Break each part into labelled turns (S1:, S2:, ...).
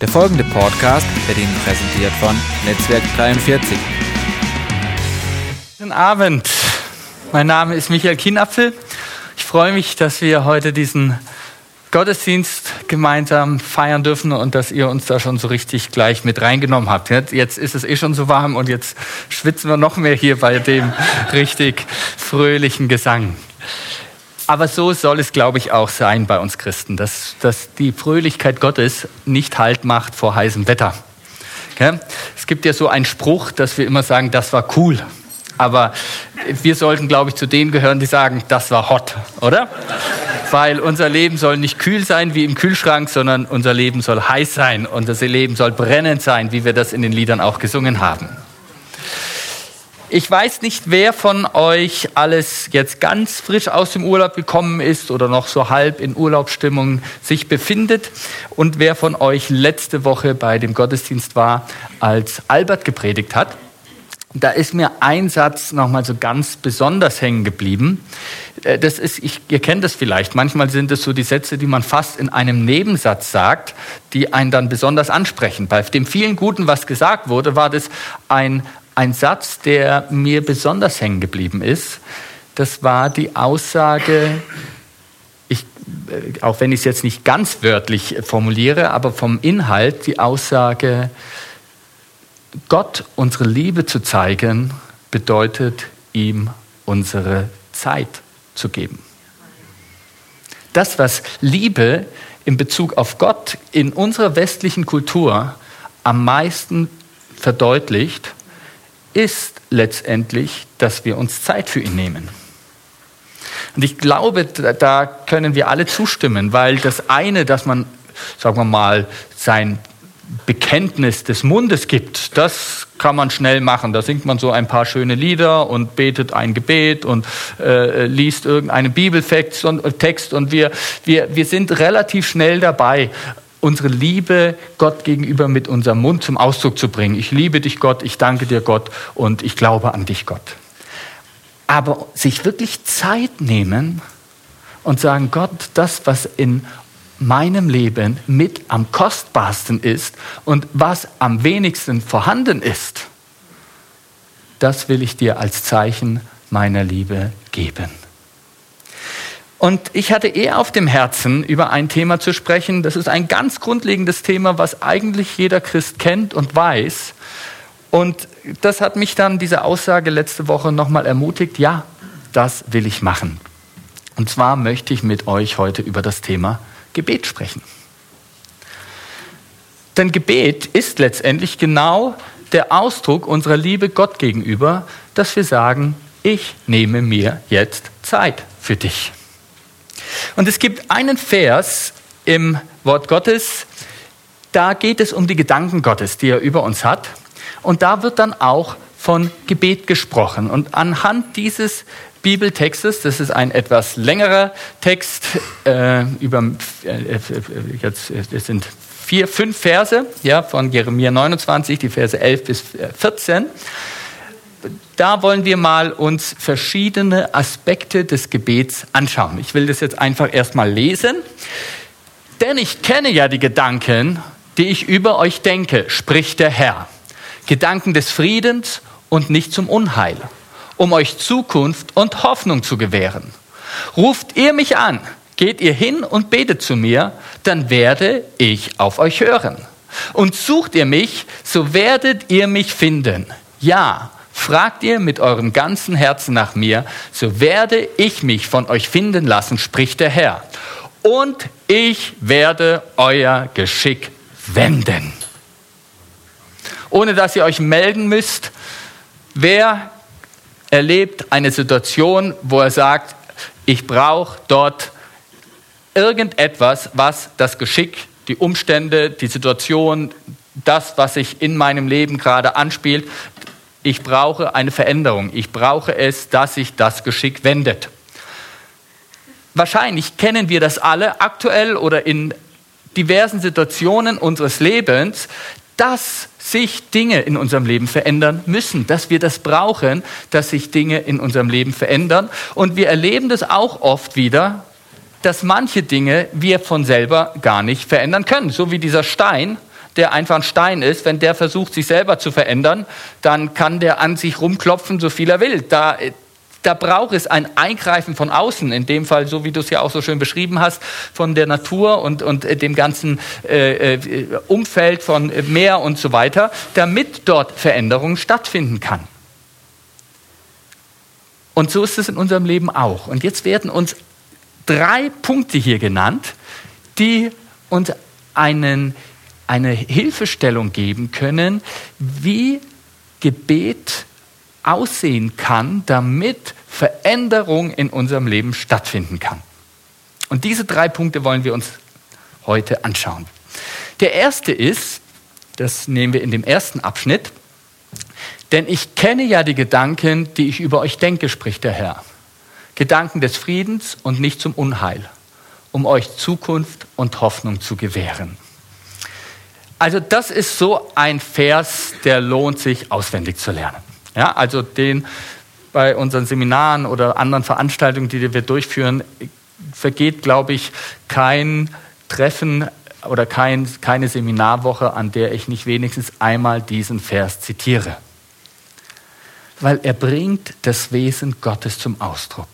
S1: Der folgende Podcast wird Ihnen präsentiert von Netzwerk 43.
S2: Guten Abend. Mein Name ist Michael Kienapfel. Ich freue mich, dass wir heute diesen Gottesdienst gemeinsam feiern dürfen und dass ihr uns da schon so richtig gleich mit reingenommen habt. Jetzt ist es eh schon so warm und jetzt schwitzen wir noch mehr hier bei dem richtig fröhlichen Gesang. Aber so soll es, glaube ich, auch sein bei uns Christen, dass, dass die Fröhlichkeit Gottes nicht Halt macht vor heißem Wetter. Es gibt ja so einen Spruch, dass wir immer sagen, das war cool. Aber wir sollten, glaube ich, zu denen gehören, die sagen, das war hot, oder? Weil unser Leben soll nicht kühl sein wie im Kühlschrank, sondern unser Leben soll heiß sein. Unser Leben soll brennend sein, wie wir das in den Liedern auch gesungen haben. Ich weiß nicht, wer von euch alles jetzt ganz frisch aus dem Urlaub gekommen ist oder noch so halb in Urlaubsstimmung sich befindet und wer von euch letzte Woche bei dem Gottesdienst war, als Albert gepredigt hat. Da ist mir ein Satz nochmal so ganz besonders hängen geblieben. Äh, das ist, ich, ihr kennt das vielleicht, manchmal sind es so die Sätze, die man fast in einem Nebensatz sagt, die einen dann besonders ansprechen. Bei dem vielen Guten, was gesagt wurde, war das ein ein Satz, der mir besonders hängen geblieben ist. Das war die Aussage, ich, äh, auch wenn ich es jetzt nicht ganz wörtlich formuliere, aber vom Inhalt die Aussage, Gott unsere Liebe zu zeigen, bedeutet ihm unsere Zeit zu geben. Das, was Liebe in Bezug auf Gott in unserer westlichen Kultur am meisten verdeutlicht, ist letztendlich, dass wir uns Zeit für ihn nehmen. Und ich glaube, da können wir alle zustimmen, weil das eine, dass man, sagen wir mal, sein Bekenntnis des Mundes gibt, das kann man schnell machen. Da singt man so ein paar schöne Lieder und betet ein Gebet und äh, liest irgendeinen Bibeltext und, Text und wir, wir, wir sind relativ schnell dabei unsere Liebe Gott gegenüber mit unserem Mund zum Ausdruck zu bringen. Ich liebe dich, Gott, ich danke dir, Gott, und ich glaube an dich, Gott. Aber sich wirklich Zeit nehmen und sagen, Gott, das, was in meinem Leben mit am kostbarsten ist und was am wenigsten vorhanden ist, das will ich dir als Zeichen meiner Liebe geben. Und ich hatte eher auf dem Herzen, über ein Thema zu sprechen. Das ist ein ganz grundlegendes Thema, was eigentlich jeder Christ kennt und weiß. Und das hat mich dann diese Aussage letzte Woche nochmal ermutigt. Ja, das will ich machen. Und zwar möchte ich mit euch heute über das Thema Gebet sprechen. Denn Gebet ist letztendlich genau der Ausdruck unserer Liebe Gott gegenüber, dass wir sagen, ich nehme mir jetzt Zeit für dich. Und es gibt einen Vers im Wort Gottes, da geht es um die Gedanken Gottes, die er über uns hat. Und da wird dann auch von Gebet gesprochen. Und anhand dieses Bibeltextes, das ist ein etwas längerer Text, äh, über, äh, jetzt, es sind vier, fünf Verse, ja, von Jeremia 29, die Verse 11 bis 14 da wollen wir mal uns verschiedene Aspekte des Gebets anschauen. Ich will das jetzt einfach erstmal lesen. Denn ich kenne ja die Gedanken, die ich über euch denke, spricht der Herr. Gedanken des Friedens und nicht zum Unheil, um euch Zukunft und Hoffnung zu gewähren. Ruft ihr mich an, geht ihr hin und betet zu mir, dann werde ich auf euch hören. Und sucht ihr mich, so werdet ihr mich finden. Ja, Fragt ihr mit eurem ganzen Herzen nach mir, so werde ich mich von euch finden lassen, spricht der Herr. Und ich werde euer Geschick wenden. Ohne dass ihr euch melden müsst, wer erlebt eine Situation, wo er sagt, ich brauche dort irgendetwas, was das Geschick, die Umstände, die Situation, das, was sich in meinem Leben gerade anspielt, ich brauche eine Veränderung. Ich brauche es, dass sich das Geschick wendet. Wahrscheinlich kennen wir das alle aktuell oder in diversen Situationen unseres Lebens, dass sich Dinge in unserem Leben verändern müssen, dass wir das brauchen, dass sich Dinge in unserem Leben verändern. Und wir erleben das auch oft wieder, dass manche Dinge wir von selber gar nicht verändern können. So wie dieser Stein, der einfach ein Stein ist, wenn der versucht, sich selber zu verändern, dann kann der an sich rumklopfen, so viel er will. Da, da braucht es ein Eingreifen von außen, in dem Fall, so wie du es ja auch so schön beschrieben hast, von der Natur und, und äh, dem ganzen äh, äh, Umfeld von Meer und so weiter, damit dort Veränderung stattfinden kann. Und so ist es in unserem Leben auch. Und jetzt werden uns drei Punkte hier genannt, die uns einen, eine Hilfestellung geben können, wie Gebet aussehen kann, damit Veränderung in unserem Leben stattfinden kann. Und diese drei Punkte wollen wir uns heute anschauen. Der erste ist, das nehmen wir in dem ersten Abschnitt, denn ich kenne ja die Gedanken, die ich über euch denke, spricht der Herr. Gedanken des Friedens und nicht zum Unheil, um euch Zukunft und Hoffnung zu gewähren. Also das ist so ein Vers, der lohnt sich auswendig zu lernen. Ja, also den bei unseren Seminaren oder anderen Veranstaltungen, die wir durchführen, vergeht, glaube ich, kein Treffen oder kein, keine Seminarwoche, an der ich nicht wenigstens einmal diesen Vers zitiere. Weil er bringt das Wesen Gottes zum Ausdruck.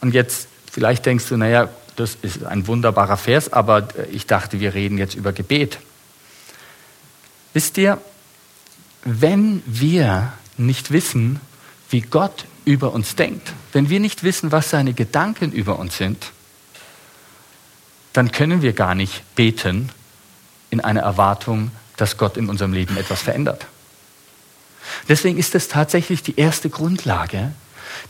S2: Und jetzt, vielleicht denkst du, naja, das ist ein wunderbarer Vers, aber ich dachte, wir reden jetzt über Gebet. Wisst ihr, wenn wir nicht wissen, wie Gott über uns denkt, wenn wir nicht wissen, was seine Gedanken über uns sind, dann können wir gar nicht beten in einer Erwartung, dass Gott in unserem Leben etwas verändert. Deswegen ist es tatsächlich die erste Grundlage,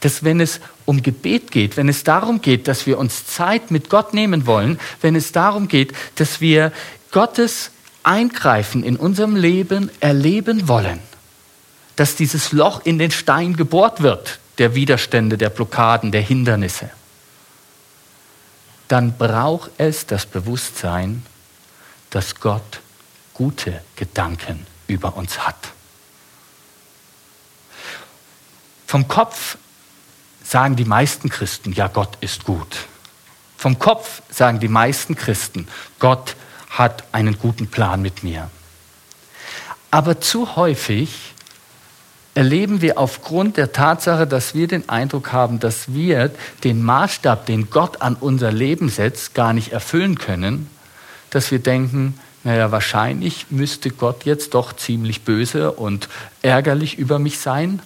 S2: dass wenn es um Gebet geht, wenn es darum geht, dass wir uns Zeit mit Gott nehmen wollen, wenn es darum geht, dass wir Gottes Eingreifen in unserem Leben erleben wollen, dass dieses Loch in den Stein gebohrt wird, der Widerstände, der Blockaden, der Hindernisse, dann braucht es das Bewusstsein, dass Gott gute Gedanken über uns hat. Vom Kopf sagen die meisten Christen, ja, Gott ist gut. Vom Kopf sagen die meisten Christen, Gott hat einen guten Plan mit mir. Aber zu häufig erleben wir aufgrund der Tatsache, dass wir den Eindruck haben, dass wir den Maßstab, den Gott an unser Leben setzt, gar nicht erfüllen können, dass wir denken, naja, wahrscheinlich müsste Gott jetzt doch ziemlich böse und ärgerlich über mich sein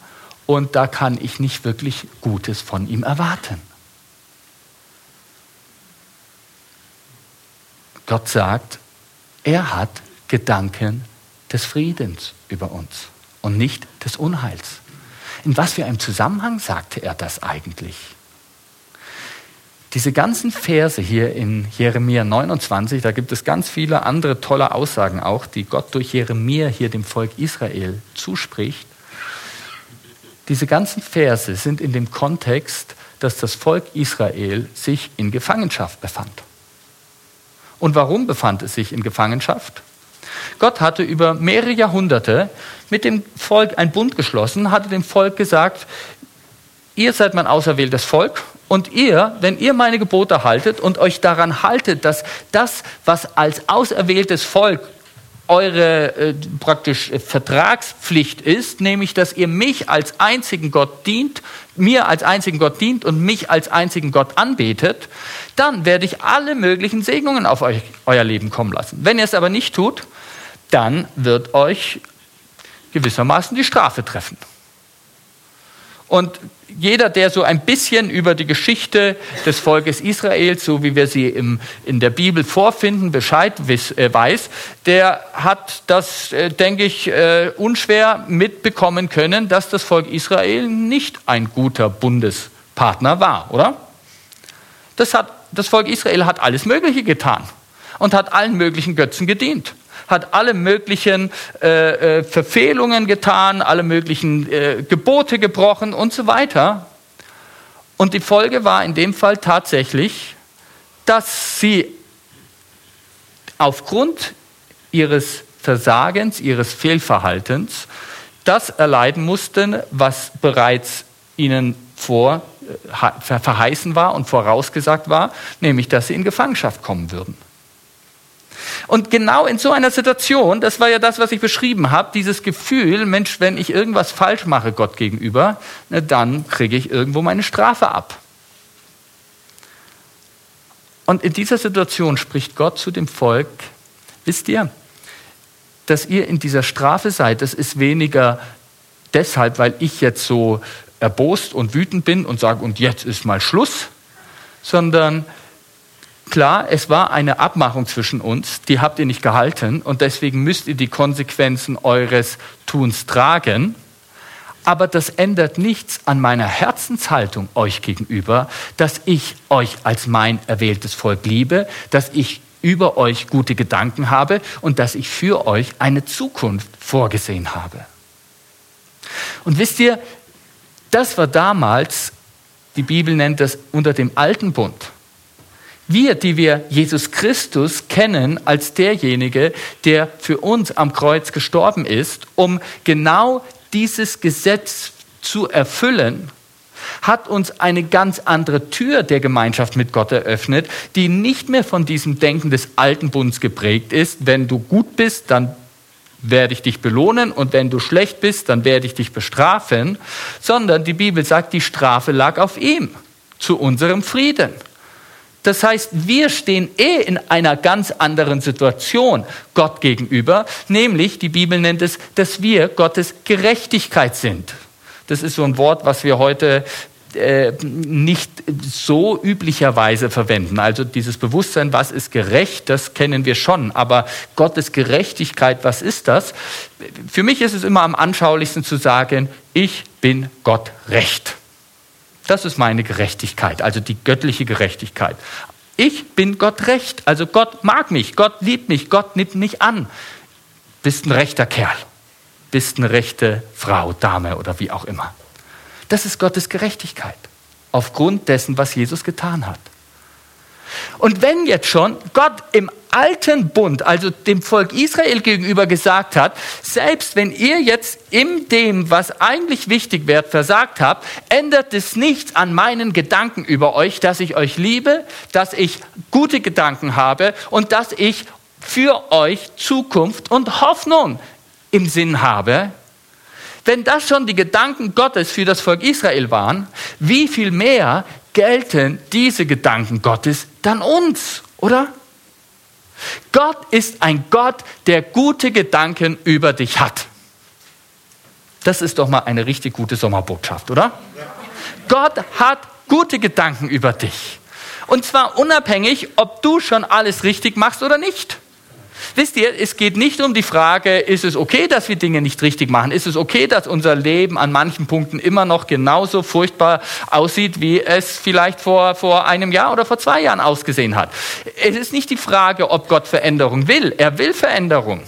S2: und da kann ich nicht wirklich Gutes von ihm erwarten. Gott sagt, er hat Gedanken des Friedens über uns und nicht des Unheils. In was für einem Zusammenhang sagte er das eigentlich? Diese ganzen Verse hier in Jeremia 29, da gibt es ganz viele andere tolle Aussagen auch, die Gott durch Jeremia hier dem Volk Israel zuspricht. Diese ganzen Verse sind in dem Kontext, dass das Volk Israel sich in Gefangenschaft befand. Und warum befand es sich in Gefangenschaft? Gott hatte über mehrere Jahrhunderte mit dem Volk ein Bund geschlossen, hatte dem Volk gesagt, ihr seid mein auserwähltes Volk und ihr, wenn ihr meine Gebote haltet und euch daran haltet, dass das, was als auserwähltes Volk eure äh, praktisch äh, Vertragspflicht ist, nämlich dass ihr mich als einzigen Gott dient, mir als einzigen Gott dient und mich als einzigen Gott anbetet, dann werde ich alle möglichen Segnungen auf euch, euer Leben kommen lassen. Wenn ihr es aber nicht tut, dann wird euch gewissermaßen die Strafe treffen. Und jeder, der so ein bisschen über die Geschichte des Volkes Israels, so wie wir sie im, in der Bibel vorfinden, Bescheid äh, weiß, der hat das, äh, denke ich, äh, unschwer mitbekommen können, dass das Volk Israel nicht ein guter Bundespartner war, oder? Das, hat, das Volk Israel hat alles Mögliche getan und hat allen möglichen Götzen gedient hat alle möglichen äh, äh, Verfehlungen getan, alle möglichen äh, Gebote gebrochen und so weiter. Und die Folge war in dem Fall tatsächlich, dass sie aufgrund ihres Versagens, ihres Fehlverhaltens, das erleiden mussten, was bereits ihnen vor äh, verheißen war und vorausgesagt war, nämlich dass sie in Gefangenschaft kommen würden. Und genau in so einer Situation, das war ja das, was ich beschrieben habe, dieses Gefühl, Mensch, wenn ich irgendwas falsch mache Gott gegenüber, na, dann kriege ich irgendwo meine Strafe ab. Und in dieser Situation spricht Gott zu dem Volk, wisst ihr, dass ihr in dieser Strafe seid, das ist weniger deshalb, weil ich jetzt so erbost und wütend bin und sage, und jetzt ist mal Schluss, sondern klar, es war eine Abmachung zwischen uns, die habt ihr nicht gehalten und deswegen müsst ihr die Konsequenzen eures Tuns tragen. Aber das ändert nichts an meiner Herzenshaltung euch gegenüber, dass ich euch als mein erwähltes Volk liebe, dass ich über euch gute Gedanken habe und dass ich für euch eine Zukunft vorgesehen habe. Und wisst ihr, das war damals, die Bibel nennt das unter dem alten Bund. Wir, die wir Jesus Christus kennen als derjenige, der für uns am Kreuz gestorben ist, um genau dieses Gesetz zu erfüllen, hat uns eine ganz andere Tür der Gemeinschaft mit Gott eröffnet, die nicht mehr von diesem Denken des alten Bundes geprägt ist. Wenn du gut bist, dann werde ich dich belohnen und wenn du schlecht bist, dann werde ich dich bestrafen, sondern die Bibel sagt, die Strafe lag auf ihm zu unserem Frieden. Das heißt, wir stehen eh in einer ganz anderen Situation Gott gegenüber, nämlich die Bibel nennt es, dass wir Gottes Gerechtigkeit sind. Das ist so ein Wort, was wir heute äh, nicht so üblicherweise verwenden. Also dieses Bewusstsein, was ist gerecht, das kennen wir schon. Aber Gottes Gerechtigkeit, was ist das? Für mich ist es immer am anschaulichsten zu sagen, ich bin Gott recht. Das ist meine Gerechtigkeit, also die göttliche Gerechtigkeit. Ich bin Gott recht, also Gott mag mich, Gott liebt mich, Gott nimmt mich an. Bist ein rechter Kerl, bist eine rechte Frau, Dame oder wie auch immer. Das ist Gottes Gerechtigkeit, aufgrund dessen, was Jesus getan hat. Und wenn jetzt schon Gott im alten Bund, also dem Volk Israel gegenüber gesagt hat, selbst wenn ihr jetzt in dem, was eigentlich wichtig wird, versagt habt, ändert es nichts an meinen Gedanken über euch, dass ich euch liebe, dass ich gute Gedanken habe und dass ich für euch Zukunft und Hoffnung im Sinn habe. Wenn das schon die Gedanken Gottes für das Volk Israel waren, wie viel mehr gelten diese Gedanken Gottes dann uns, oder? Gott ist ein Gott, der gute Gedanken über dich hat. Das ist doch mal eine richtig gute Sommerbotschaft, oder? Gott hat gute Gedanken über dich. Und zwar unabhängig, ob du schon alles richtig machst oder nicht. Wisst ihr, es geht nicht um die Frage, ist es okay, dass wir Dinge nicht richtig machen? Ist es okay, dass unser Leben an manchen Punkten immer noch genauso furchtbar aussieht, wie es vielleicht vor, vor einem Jahr oder vor zwei Jahren ausgesehen hat? Es ist nicht die Frage, ob Gott Veränderung will. Er will Veränderung.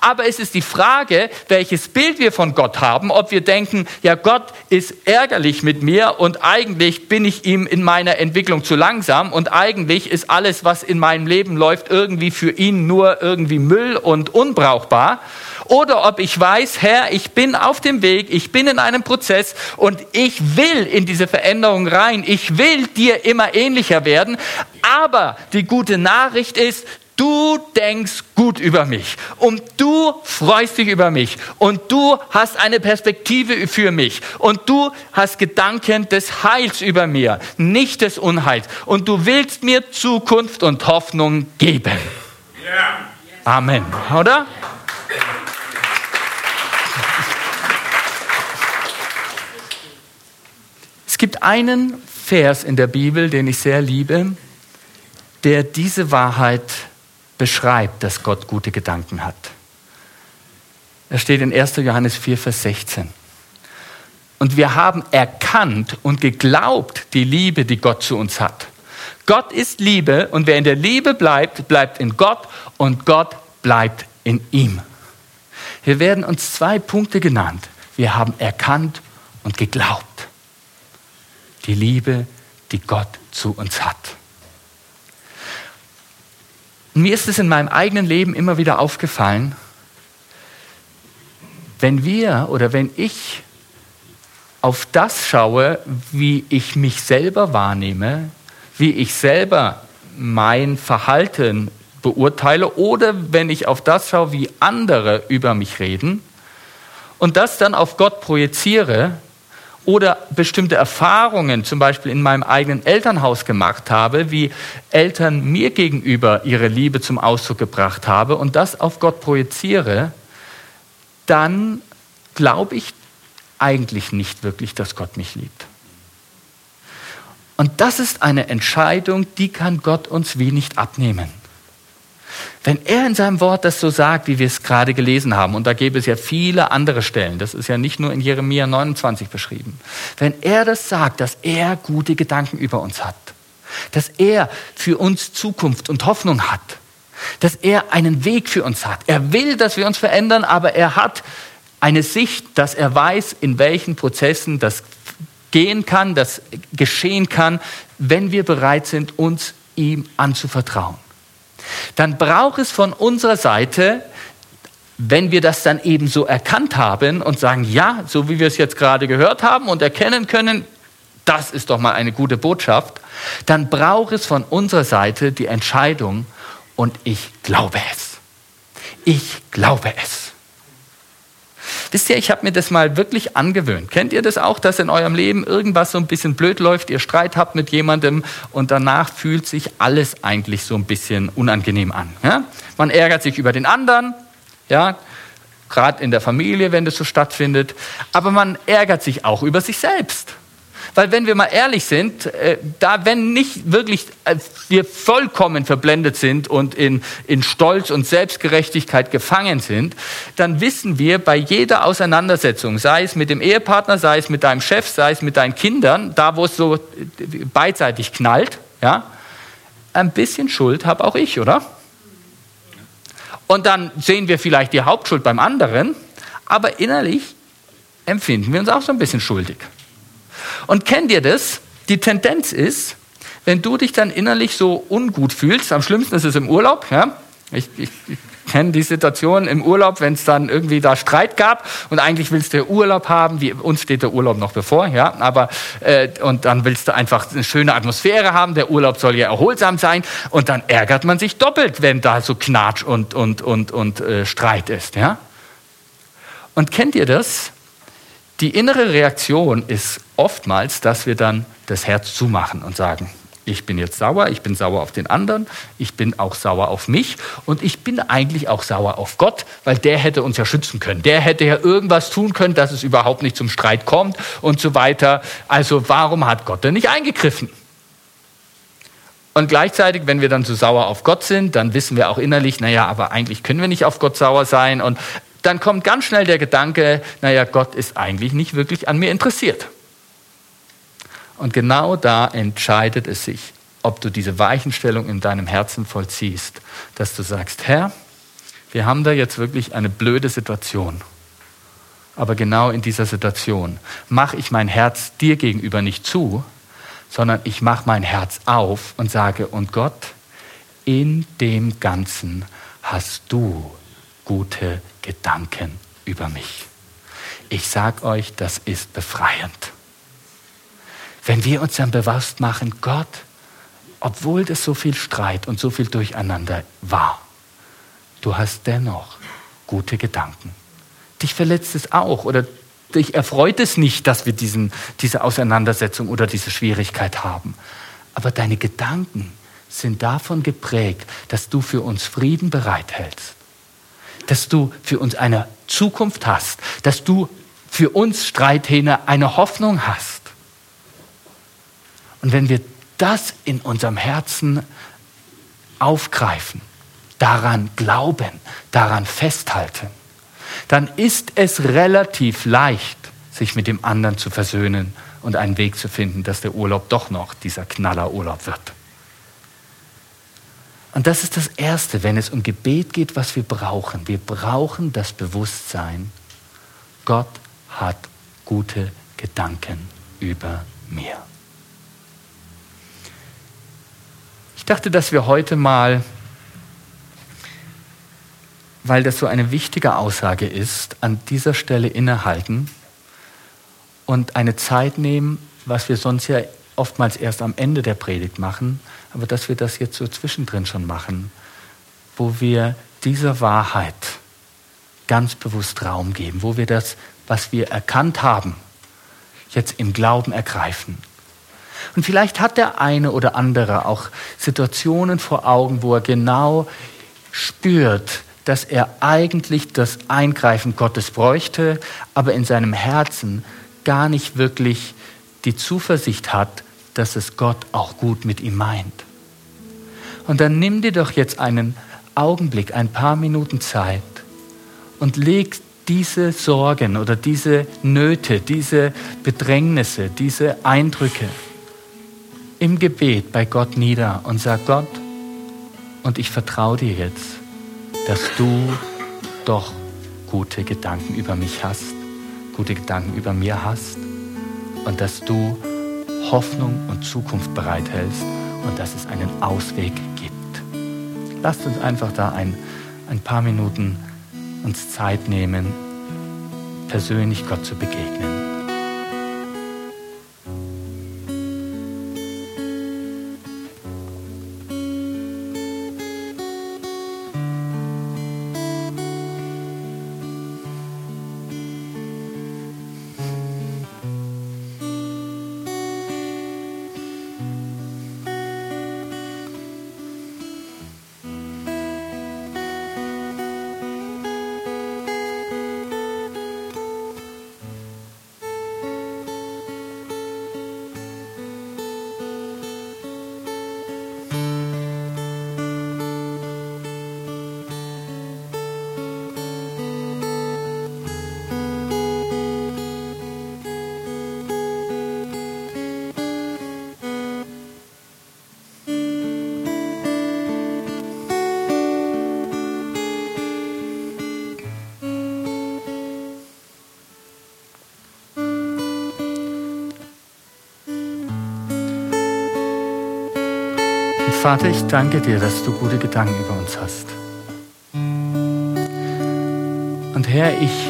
S2: Aber es ist die Frage, welches Bild wir von Gott haben, ob wir denken, ja, Gott ist ärgerlich mit mir und eigentlich bin ich ihm in meiner Entwicklung zu langsam und eigentlich ist alles, was in meinem Leben läuft, irgendwie für ihn nur irgendwie Müll und unbrauchbar. Oder ob ich weiß, Herr, ich bin auf dem Weg, ich bin in einem Prozess und ich will in diese Veränderung rein. Ich will dir immer ähnlicher werden. Aber die gute Nachricht ist, Du denkst gut über mich und du freust dich über mich und du hast eine Perspektive für mich und du hast Gedanken des Heils über mir, nicht des Unheils und du willst mir Zukunft und Hoffnung geben. Amen, oder? Es gibt einen Vers in der Bibel, den ich sehr liebe, der diese Wahrheit beschreibt, dass Gott gute Gedanken hat. Er steht in 1. Johannes 4, Vers 16. Und wir haben erkannt und geglaubt die Liebe, die Gott zu uns hat. Gott ist Liebe und wer in der Liebe bleibt, bleibt in Gott und Gott bleibt in ihm. Hier werden uns zwei Punkte genannt. Wir haben erkannt und geglaubt. Die Liebe, die Gott zu uns hat. Und mir ist es in meinem eigenen Leben immer wieder aufgefallen, wenn wir oder wenn ich auf das schaue, wie ich mich selber wahrnehme, wie ich selber mein Verhalten beurteile oder wenn ich auf das schaue, wie andere über mich reden und das dann auf Gott projiziere oder bestimmte Erfahrungen zum Beispiel in meinem eigenen Elternhaus gemacht habe, wie Eltern mir gegenüber ihre Liebe zum Ausdruck gebracht habe und das auf Gott projiziere, dann glaube ich eigentlich nicht wirklich, dass Gott mich liebt. Und das ist eine Entscheidung, die kann Gott uns wie nicht abnehmen. Wenn er in seinem Wort das so sagt, wie wir es gerade gelesen haben, und da gäbe es ja viele andere Stellen, das ist ja nicht nur in Jeremia 29 beschrieben, wenn er das sagt, dass er gute Gedanken über uns hat, dass er für uns Zukunft und Hoffnung hat, dass er einen Weg für uns hat. Er will, dass wir uns verändern, aber er hat eine Sicht, dass er weiß, in welchen Prozessen das gehen kann, das geschehen kann, wenn wir bereit sind, uns ihm anzuvertrauen dann braucht es von unserer Seite, wenn wir das dann eben so erkannt haben und sagen, ja, so wie wir es jetzt gerade gehört haben und erkennen können, das ist doch mal eine gute Botschaft, dann braucht es von unserer Seite die Entscheidung und ich glaube es. Ich glaube es. Wisst ihr, ich habe mir das mal wirklich angewöhnt. Kennt ihr das auch, dass in eurem Leben irgendwas so ein bisschen blöd läuft, ihr Streit habt mit jemandem und danach fühlt sich alles eigentlich so ein bisschen unangenehm an. Ja? Man ärgert sich über den anderen, ja, gerade in der Familie, wenn das so stattfindet, aber man ärgert sich auch über sich selbst. Weil wenn wir mal ehrlich sind, äh, da wenn nicht wirklich äh, wir vollkommen verblendet sind und in, in Stolz und Selbstgerechtigkeit gefangen sind, dann wissen wir bei jeder Auseinandersetzung, sei es mit dem Ehepartner, sei es mit deinem Chef, sei es mit deinen Kindern, da wo es so beidseitig knallt, ja, ein bisschen Schuld habe auch ich, oder? Und dann sehen wir vielleicht die Hauptschuld beim anderen, aber innerlich empfinden wir uns auch so ein bisschen schuldig. Und kennt ihr das? Die Tendenz ist, wenn du dich dann innerlich so ungut fühlst, am schlimmsten ist es im Urlaub, ja? Ich, ich, ich kenne die Situation im Urlaub, wenn es dann irgendwie da Streit gab und eigentlich willst du Urlaub haben, wie uns steht der Urlaub noch bevor, ja, aber äh, und dann willst du einfach eine schöne Atmosphäre haben, der Urlaub soll ja erholsam sein und dann ärgert man sich doppelt, wenn da so Knatsch und und und und äh, Streit ist, ja? Und kennt ihr das? Die innere Reaktion ist oftmals, dass wir dann das Herz zumachen und sagen, ich bin jetzt sauer, ich bin sauer auf den anderen, ich bin auch sauer auf mich und ich bin eigentlich auch sauer auf Gott, weil der hätte uns ja schützen können. Der hätte ja irgendwas tun können, dass es überhaupt nicht zum Streit kommt und so weiter. Also warum hat Gott denn nicht eingegriffen? Und gleichzeitig, wenn wir dann so sauer auf Gott sind, dann wissen wir auch innerlich, naja, aber eigentlich können wir nicht auf Gott sauer sein. Und dann kommt ganz schnell der Gedanke, naja, Gott ist eigentlich nicht wirklich an mir interessiert. Und genau da entscheidet es sich, ob du diese Weichenstellung in deinem Herzen vollziehst, dass du sagst, Herr, wir haben da jetzt wirklich eine blöde Situation. Aber genau in dieser Situation mache ich mein Herz dir gegenüber nicht zu, sondern ich mache mein Herz auf und sage, und Gott, in dem Ganzen hast du gute Gedanken über mich. Ich sage euch, das ist befreiend. Wenn wir uns dann bewusst machen, Gott, obwohl das so viel Streit und so viel Durcheinander war, du hast dennoch gute Gedanken. Dich verletzt es auch oder dich erfreut es nicht, dass wir diesen, diese Auseinandersetzung oder diese Schwierigkeit haben. Aber deine Gedanken sind davon geprägt, dass du für uns Frieden bereithältst dass du für uns eine Zukunft hast, dass du für uns Streithähne eine Hoffnung hast. Und wenn wir das in unserem Herzen aufgreifen, daran glauben, daran festhalten, dann ist es relativ leicht, sich mit dem anderen zu versöhnen und einen Weg zu finden, dass der Urlaub doch noch dieser Knallerurlaub wird. Und das ist das Erste, wenn es um Gebet geht, was wir brauchen. Wir brauchen das Bewusstsein, Gott hat gute Gedanken über mir. Ich dachte, dass wir heute mal, weil das so eine wichtige Aussage ist, an dieser Stelle innehalten und eine Zeit nehmen, was wir sonst ja oftmals erst am Ende der Predigt machen, aber dass wir das jetzt so zwischendrin schon machen, wo wir dieser Wahrheit ganz bewusst Raum geben, wo wir das, was wir erkannt haben, jetzt im Glauben ergreifen. Und vielleicht hat der eine oder andere auch Situationen vor Augen, wo er genau spürt, dass er eigentlich das Eingreifen Gottes bräuchte, aber in seinem Herzen gar nicht wirklich die Zuversicht hat, dass es Gott auch gut mit ihm meint. Und dann nimm dir doch jetzt einen Augenblick, ein paar Minuten Zeit und leg diese Sorgen oder diese Nöte, diese Bedrängnisse, diese Eindrücke im Gebet bei Gott nieder und sag Gott, und ich vertraue dir jetzt, dass du doch gute Gedanken über mich hast, gute Gedanken über mir hast und dass du Hoffnung und Zukunft bereithältst und dass es einen Ausweg gibt. Lasst uns einfach da ein, ein paar Minuten uns Zeit nehmen, persönlich Gott zu begegnen. Vater, ich danke dir, dass du gute Gedanken über uns hast. Und Herr, ich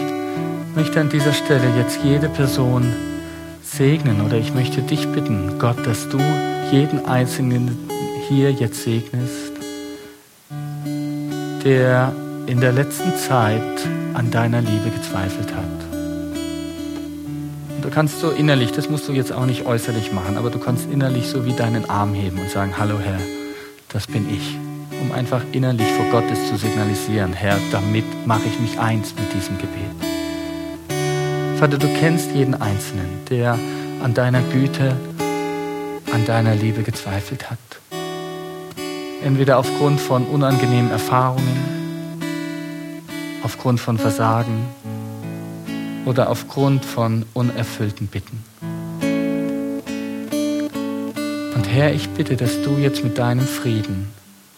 S2: möchte an dieser Stelle jetzt jede Person segnen oder ich möchte dich bitten, Gott, dass du jeden Einzelnen hier jetzt segnest, der in der letzten Zeit an deiner Liebe gezweifelt hat. Du kannst so innerlich, das musst du jetzt auch nicht äußerlich machen, aber du kannst innerlich so wie deinen Arm heben und sagen, hallo Herr, das bin ich. Um einfach innerlich vor Gottes zu signalisieren, Herr, damit mache ich mich eins mit diesem Gebet. Vater, du kennst jeden Einzelnen, der an deiner Güte, an deiner Liebe gezweifelt hat. Entweder aufgrund von unangenehmen Erfahrungen, aufgrund von Versagen oder aufgrund von unerfüllten Bitten. Und Herr, ich bitte, dass du jetzt mit deinem Frieden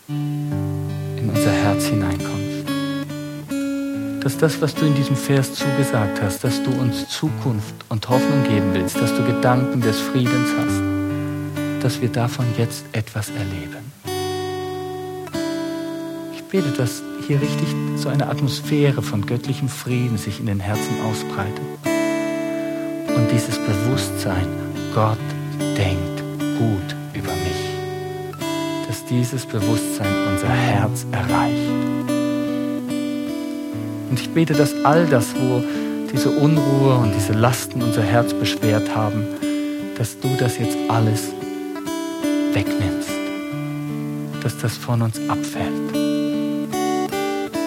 S2: in unser Herz hineinkommst. Dass das, was du in diesem Vers zugesagt hast, dass du uns Zukunft und Hoffnung geben willst, dass du Gedanken des Friedens hast, dass wir davon jetzt etwas erleben. Ich bete, dass hier richtig so eine Atmosphäre von göttlichem Frieden sich in den Herzen ausbreitet. Und dieses Bewusstsein, Gott denkt gut über mich, dass dieses Bewusstsein unser Herz erreicht. Und ich bete, dass all das, wo diese Unruhe und diese Lasten unser Herz beschwert haben, dass du das jetzt alles wegnimmst, dass das von uns abfällt,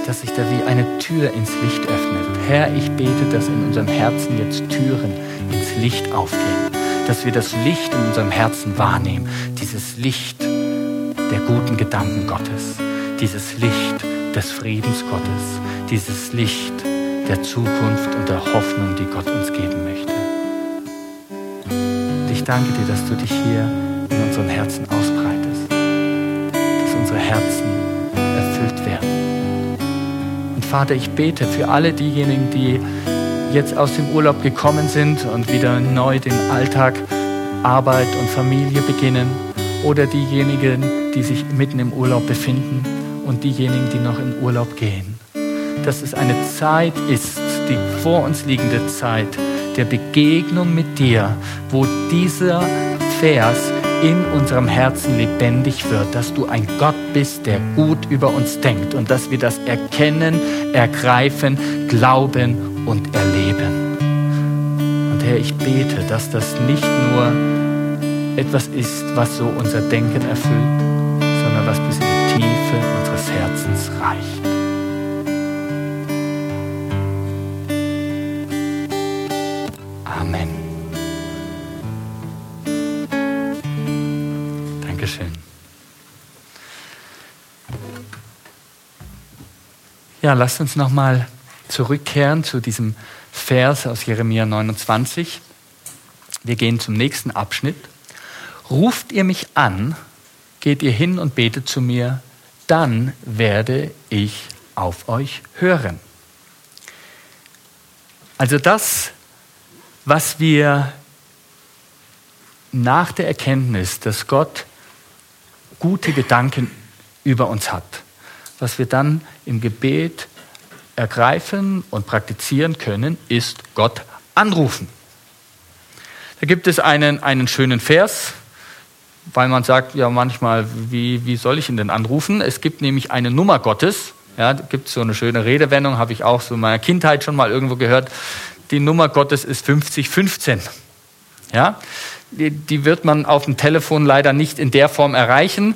S2: dass sich da wie eine Tür ins Licht öffnet. Herr, ich bete, dass in unserem Herzen jetzt Türen ins Licht aufgehen dass wir das Licht in unserem Herzen wahrnehmen. Dieses Licht der guten Gedanken Gottes. Dieses Licht des Friedens Gottes. Dieses Licht der Zukunft und der Hoffnung, die Gott uns geben möchte. Und ich danke dir, dass du dich hier in unseren Herzen ausbreitest. Dass unsere Herzen erfüllt werden. Vater, ich bete für alle diejenigen, die jetzt aus dem Urlaub gekommen sind und wieder neu den Alltag, Arbeit und Familie beginnen oder diejenigen, die sich mitten im Urlaub befinden und diejenigen, die noch in Urlaub gehen. Dass es eine Zeit ist, die vor uns liegende Zeit der Begegnung mit dir, wo dieser Vers in unserem Herzen lebendig wird, dass du ein Gott bist, der gut über uns denkt und dass wir das erkennen, ergreifen, glauben und erleben. Und Herr, ich bete, dass das nicht nur etwas ist, was so unser Denken erfüllt, sondern was bis in die Tiefe unseres Herzens reicht. Ja, lasst uns nochmal zurückkehren zu diesem Vers aus Jeremia 29. Wir gehen zum nächsten Abschnitt. Ruft ihr mich an, geht ihr hin und betet zu mir, dann werde ich auf euch hören. Also das, was wir nach der Erkenntnis, dass Gott gute Gedanken über uns hat, was wir dann im Gebet ergreifen und praktizieren können, ist Gott anrufen. Da gibt es einen, einen schönen Vers, weil man sagt, ja manchmal, wie, wie soll ich ihn denn anrufen? Es gibt nämlich eine Nummer Gottes. Ja, gibt so eine schöne Redewendung, habe ich auch so in meiner Kindheit schon mal irgendwo gehört. Die Nummer Gottes ist 5015. Ja, die, die wird man auf dem Telefon leider nicht in der Form erreichen,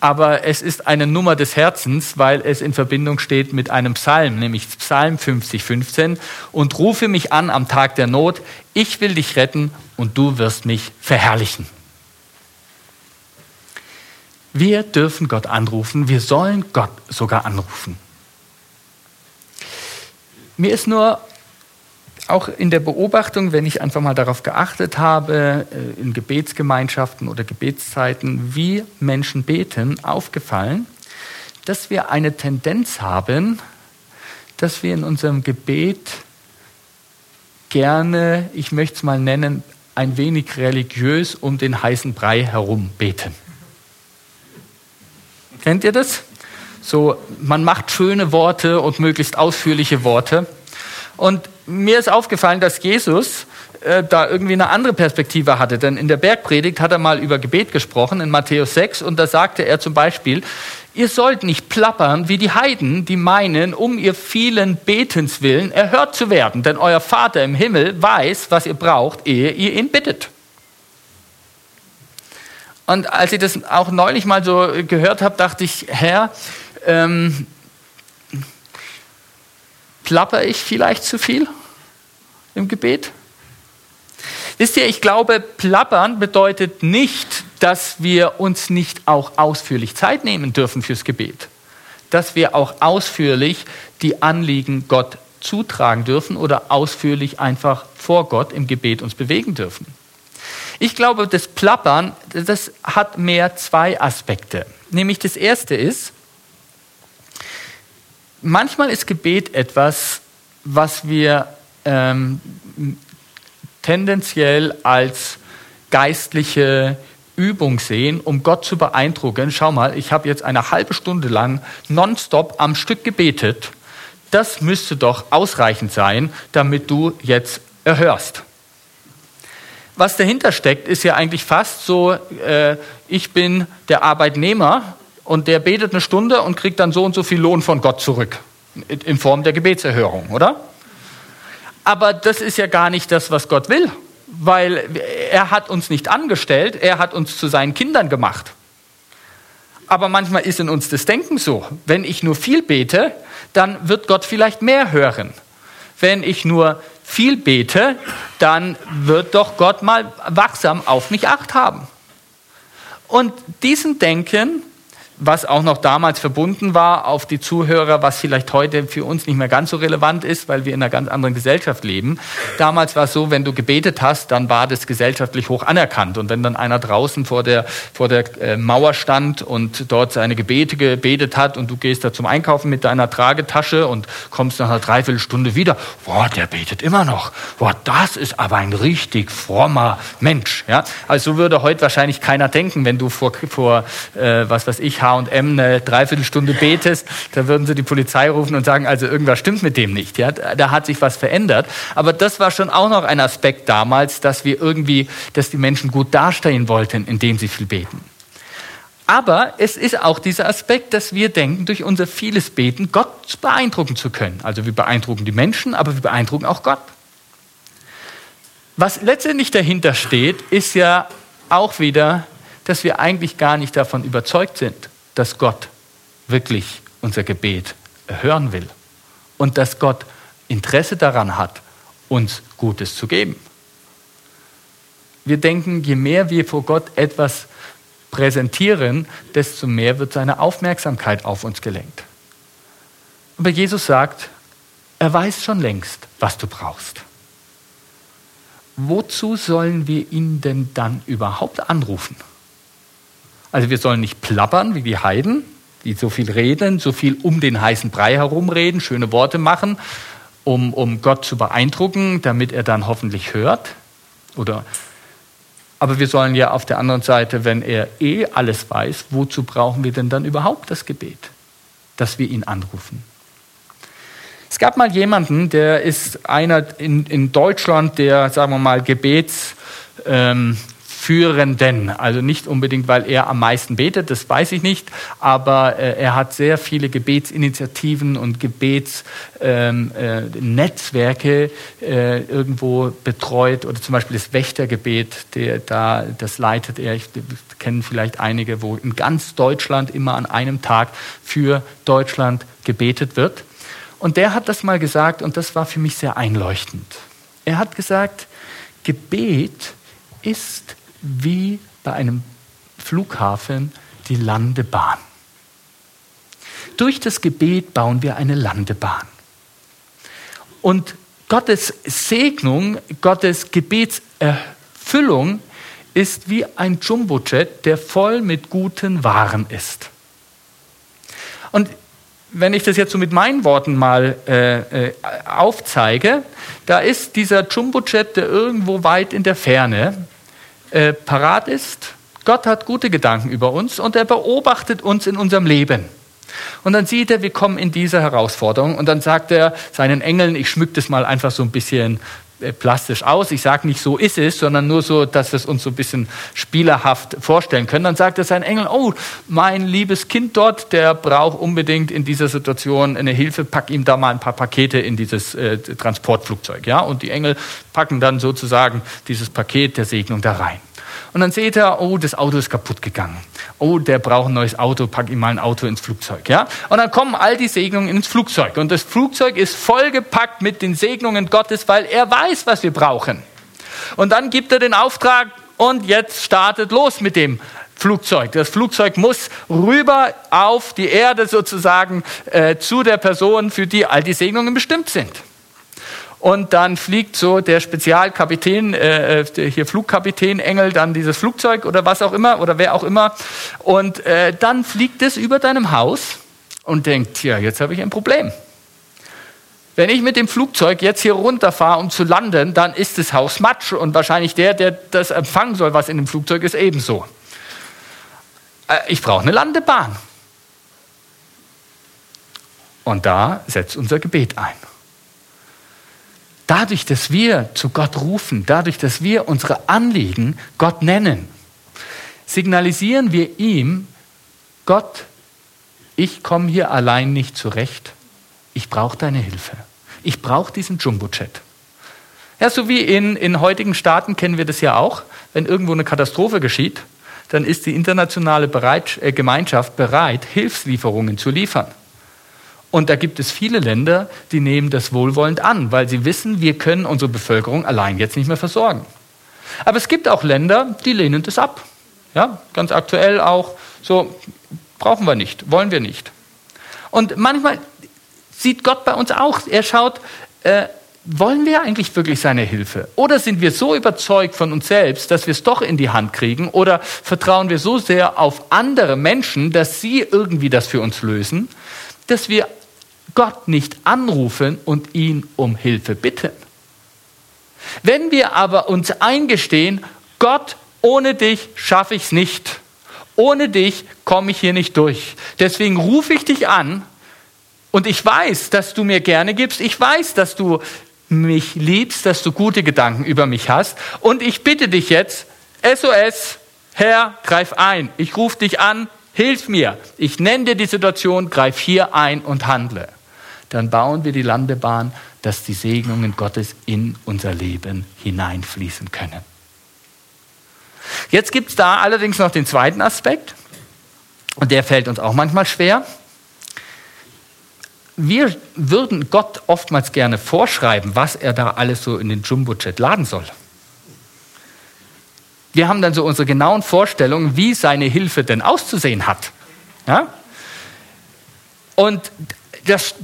S2: aber es ist eine Nummer des Herzens, weil es in Verbindung steht mit einem Psalm, nämlich Psalm 50, 15. Und rufe mich an am Tag der Not, ich will dich retten und du wirst mich verherrlichen. Wir dürfen Gott anrufen, wir sollen Gott sogar anrufen. Mir ist nur auch in der Beobachtung, wenn ich einfach mal darauf geachtet habe, äh, in Gebetsgemeinschaften oder Gebetszeiten, wie Menschen beten, aufgefallen, dass wir eine Tendenz haben, dass wir in unserem Gebet gerne, ich möchte es mal nennen, ein wenig religiös um den heißen Brei herum beten. Kennt ihr das? So, man macht schöne Worte und möglichst ausführliche Worte. Und mir ist aufgefallen, dass Jesus äh, da irgendwie eine andere Perspektive hatte. Denn in der Bergpredigt hat er mal über Gebet gesprochen, in Matthäus 6, und da sagte er zum Beispiel, ihr sollt nicht plappern wie die Heiden, die meinen, um ihr vielen Betens willen erhört zu werden. Denn euer Vater im Himmel weiß, was ihr braucht, ehe ihr ihn bittet. Und als ich das auch neulich mal so gehört habe, dachte ich, Herr, ähm, plapper ich vielleicht zu viel im Gebet? Wisst ihr, ich glaube, plappern bedeutet nicht, dass wir uns nicht auch ausführlich Zeit nehmen dürfen fürs Gebet. Dass wir auch ausführlich die Anliegen Gott zutragen dürfen oder ausführlich einfach vor Gott im Gebet uns bewegen dürfen. Ich glaube, das Plappern, das hat mehr zwei Aspekte. Nämlich das erste ist, manchmal ist Gebet etwas, was wir ähm, tendenziell als geistliche Übung sehen, um Gott zu beeindrucken. Schau mal, ich habe jetzt eine halbe Stunde lang nonstop am Stück gebetet. Das müsste doch ausreichend sein, damit du jetzt erhörst was dahinter steckt, ist ja eigentlich fast so, äh, ich bin der Arbeitnehmer und der betet eine Stunde und kriegt dann so und so viel Lohn von Gott zurück in Form der Gebetserhörung, oder? Aber das ist ja gar nicht das, was Gott will, weil er hat uns nicht angestellt, er hat uns zu seinen Kindern gemacht. Aber manchmal ist in uns das Denken so, wenn ich nur viel bete, dann wird Gott vielleicht mehr hören. Wenn ich nur viel bete, dann wird doch Gott mal wachsam auf mich acht haben. Und diesen Denken was auch noch damals verbunden war auf die Zuhörer, was vielleicht heute für uns nicht mehr ganz so relevant ist, weil wir in einer ganz anderen Gesellschaft leben. Damals war es so, wenn du gebetet hast, dann war das gesellschaftlich hoch anerkannt. Und wenn dann einer draußen vor der, vor der äh, Mauer stand und dort seine Gebete gebetet hat und du gehst da zum Einkaufen mit deiner Tragetasche und kommst nach einer Dreiviertelstunde wieder, boah, der betet immer noch. Boah, das ist aber ein richtig frommer Mensch. Ja? Also so würde heute wahrscheinlich keiner denken, wenn du vor, vor äh, was weiß ich, H&M eine Dreiviertelstunde betest, da würden sie die Polizei rufen und sagen, also irgendwas stimmt mit dem nicht. Ja? Da hat sich was verändert. Aber das war schon auch noch ein Aspekt damals, dass wir irgendwie, dass die Menschen gut dastehen wollten, indem sie viel beten. Aber es ist auch dieser Aspekt, dass wir denken, durch unser vieles Beten Gott beeindrucken zu können. Also wir beeindrucken die Menschen, aber wir beeindrucken auch Gott. Was letztendlich dahinter steht, ist ja auch wieder, dass wir eigentlich gar nicht davon überzeugt sind, dass Gott wirklich unser Gebet hören will und dass Gott Interesse daran hat, uns Gutes zu geben. Wir denken, je mehr wir vor Gott etwas präsentieren, desto mehr wird seine Aufmerksamkeit auf uns gelenkt. Aber Jesus sagt, er weiß schon längst, was du brauchst. Wozu sollen wir ihn denn dann überhaupt anrufen? Also wir sollen nicht plappern wie die Heiden, die so viel reden, so viel um den heißen Brei herumreden, schöne Worte machen, um, um Gott zu beeindrucken, damit er dann hoffentlich hört. Oder aber wir sollen ja auf der anderen Seite, wenn er eh alles weiß, wozu brauchen wir denn dann überhaupt das Gebet? Dass wir ihn anrufen. Es gab mal jemanden, der ist einer in, in Deutschland, der, sagen wir mal, Gebets, ähm, Führenden. Also nicht unbedingt, weil er am meisten betet, das weiß ich nicht, aber äh, er hat sehr viele Gebetsinitiativen und Gebetsnetzwerke ähm, äh, irgendwo betreut oder zum Beispiel das Wächtergebet, der da, das leitet er. Ich kennen vielleicht einige, wo in ganz Deutschland immer an einem Tag für Deutschland gebetet wird. Und der hat das mal gesagt und das war für mich sehr einleuchtend. Er hat gesagt, Gebet ist wie bei einem Flughafen die Landebahn. Durch das Gebet bauen wir eine Landebahn. Und Gottes Segnung, Gottes Gebetserfüllung ist wie ein Jumbojet, der voll mit guten Waren ist. Und wenn ich das jetzt so mit meinen Worten mal äh, äh, aufzeige, da ist dieser Jumbojet, der irgendwo weit in der Ferne äh, parat ist. Gott hat gute Gedanken über uns und er beobachtet uns in unserem Leben. Und dann sieht er, wir kommen in diese Herausforderung und dann sagt er seinen Engeln, ich schmück das mal einfach so ein bisschen plastisch aus. Ich sage nicht, so ist es, sondern nur so, dass wir es uns so ein bisschen spielerhaft vorstellen können. Dann sagt er seinen Engel, oh, mein liebes Kind dort, der braucht unbedingt in dieser Situation eine Hilfe, pack ihm da mal ein paar Pakete in dieses äh, Transportflugzeug. Ja? Und die Engel packen dann sozusagen dieses Paket der Segnung da rein. Und dann seht er, oh, das Auto ist kaputt gegangen. Oh, der braucht ein neues Auto, pack ihm mal ein Auto ins Flugzeug. Ja? Und dann kommen all die Segnungen ins Flugzeug. Und das Flugzeug ist vollgepackt mit den Segnungen Gottes, weil er weiß, was wir brauchen. Und dann gibt er den Auftrag, und jetzt startet los mit dem Flugzeug. Das Flugzeug muss rüber auf die Erde sozusagen äh, zu der Person, für die all die Segnungen bestimmt sind und dann fliegt so der Spezialkapitän, äh, äh hier Flugkapitän Engel, dann dieses Flugzeug oder was auch immer oder wer auch immer und äh, dann fliegt es über deinem Haus und denkt, ja, jetzt habe ich ein Problem. Wenn ich mit dem Flugzeug jetzt hier runterfahre, um zu landen, dann ist das Haus Matsch und wahrscheinlich der, der das empfangen soll, was in dem Flugzeug ist, ebenso. Äh, ich brauche eine Landebahn. Und da setzt unser Gebet ein. Dadurch, dass wir zu Gott rufen, dadurch, dass wir unsere Anliegen Gott nennen, signalisieren wir ihm, Gott, ich komme hier allein nicht zurecht. Ich brauche deine Hilfe. Ich brauche diesen Jumbo-Jet. Ja, so wie in, in heutigen Staaten kennen wir das ja auch. Wenn irgendwo eine Katastrophe geschieht, dann ist die internationale Bereit, äh, Gemeinschaft bereit, Hilfslieferungen zu liefern. Und da gibt es viele Länder, die nehmen das wohlwollend an, weil sie wissen, wir können unsere Bevölkerung allein jetzt nicht mehr versorgen. Aber es gibt auch Länder, die lehnen das ab. Ja, ganz aktuell auch so, brauchen wir nicht, wollen wir nicht. Und manchmal sieht Gott bei uns auch, er schaut, äh, wollen wir eigentlich wirklich seine Hilfe? Oder sind wir so überzeugt von uns selbst, dass wir es doch in die Hand kriegen? Oder vertrauen wir so sehr auf andere Menschen, dass sie irgendwie das für uns lösen, dass wir Gott nicht anrufen und ihn um Hilfe bitten. Wenn wir aber uns eingestehen, Gott, ohne dich schaffe ich es nicht. Ohne dich komme ich hier nicht durch. Deswegen rufe ich dich an und ich weiß, dass du mir gerne gibst. Ich weiß, dass du mich liebst, dass du gute Gedanken über mich hast. Und ich bitte dich jetzt, SOS, Herr, greif ein. Ich rufe dich an, hilf mir. Ich nenne dir die Situation, greif hier ein und handle. Dann bauen wir die Landebahn, dass die Segnungen Gottes in unser Leben hineinfließen können. Jetzt gibt es da allerdings noch den zweiten Aspekt, und der fällt uns auch manchmal schwer. Wir würden Gott oftmals gerne vorschreiben, was er da alles so in den Jumbo-Jet laden soll. Wir haben dann so unsere genauen Vorstellungen, wie seine Hilfe denn auszusehen hat. Ja? Und das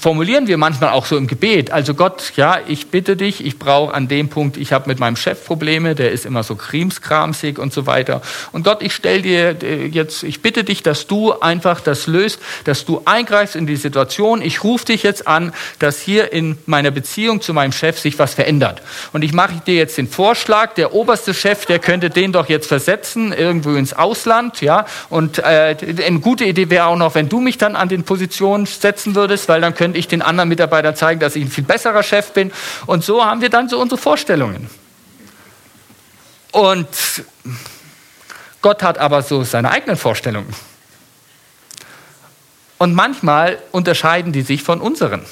S2: formulieren wir manchmal auch so im Gebet. Also Gott, ja, ich bitte dich, ich brauche an dem Punkt, ich habe mit meinem Chef Probleme, der ist immer so krimskramsig und so weiter. Und Gott, ich stell dir äh, jetzt, ich bitte dich, dass du einfach das löst, dass du eingreifst in die Situation. Ich rufe dich jetzt an, dass hier in meiner Beziehung zu meinem Chef sich was verändert. Und ich mache dir jetzt den Vorschlag, der oberste Chef, der könnte den doch jetzt versetzen, irgendwo ins Ausland, ja. Und äh, eine gute Idee wäre auch noch, wenn du mich dann an den Positionen setzen würdest, weil dann könnte ich den anderen Mitarbeitern zeigen, dass ich ein viel besserer Chef bin. Und so haben wir dann so unsere Vorstellungen. Und Gott hat aber so seine eigenen Vorstellungen. Und manchmal unterscheiden die sich von unseren.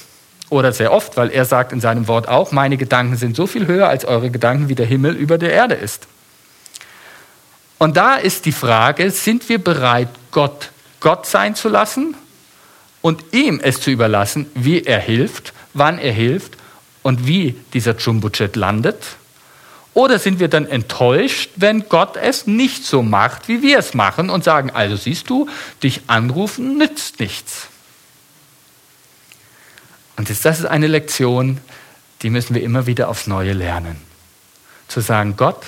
S2: Oder sehr oft, weil er sagt in seinem Wort auch, meine Gedanken sind so viel höher als eure Gedanken, wie der Himmel über der Erde ist. Und da ist die Frage, sind wir bereit, Gott Gott sein zu lassen und ihm es zu überlassen, wie er hilft, wann er hilft und wie dieser Jumbo-Jet landet? Oder sind wir dann enttäuscht, wenn Gott es nicht so macht, wie wir es machen und sagen, also siehst du, dich anrufen nützt nichts. Und das ist eine Lektion, die müssen wir immer wieder aufs Neue lernen. Zu sagen, Gott,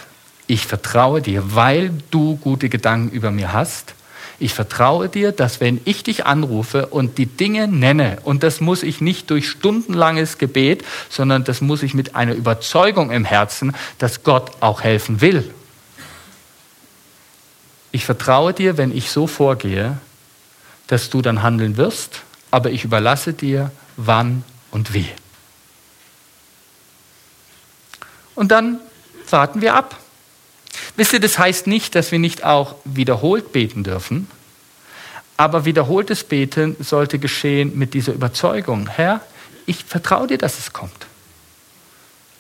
S2: ich vertraue dir, weil du gute Gedanken über mir hast ich vertraue dir, dass wenn ich dich anrufe und die Dinge nenne, und das muss ich nicht durch stundenlanges Gebet, sondern das muss ich mit einer Überzeugung im Herzen, dass Gott auch helfen will. Ich vertraue dir, wenn ich so vorgehe, dass du dann handeln wirst, aber ich überlasse dir, wann und wie. Und dann warten wir ab. Wisst ihr, das heißt nicht, dass wir nicht auch wiederholt beten dürfen, aber wiederholtes Beten sollte geschehen mit dieser Überzeugung, Herr, ich vertraue dir, dass es kommt.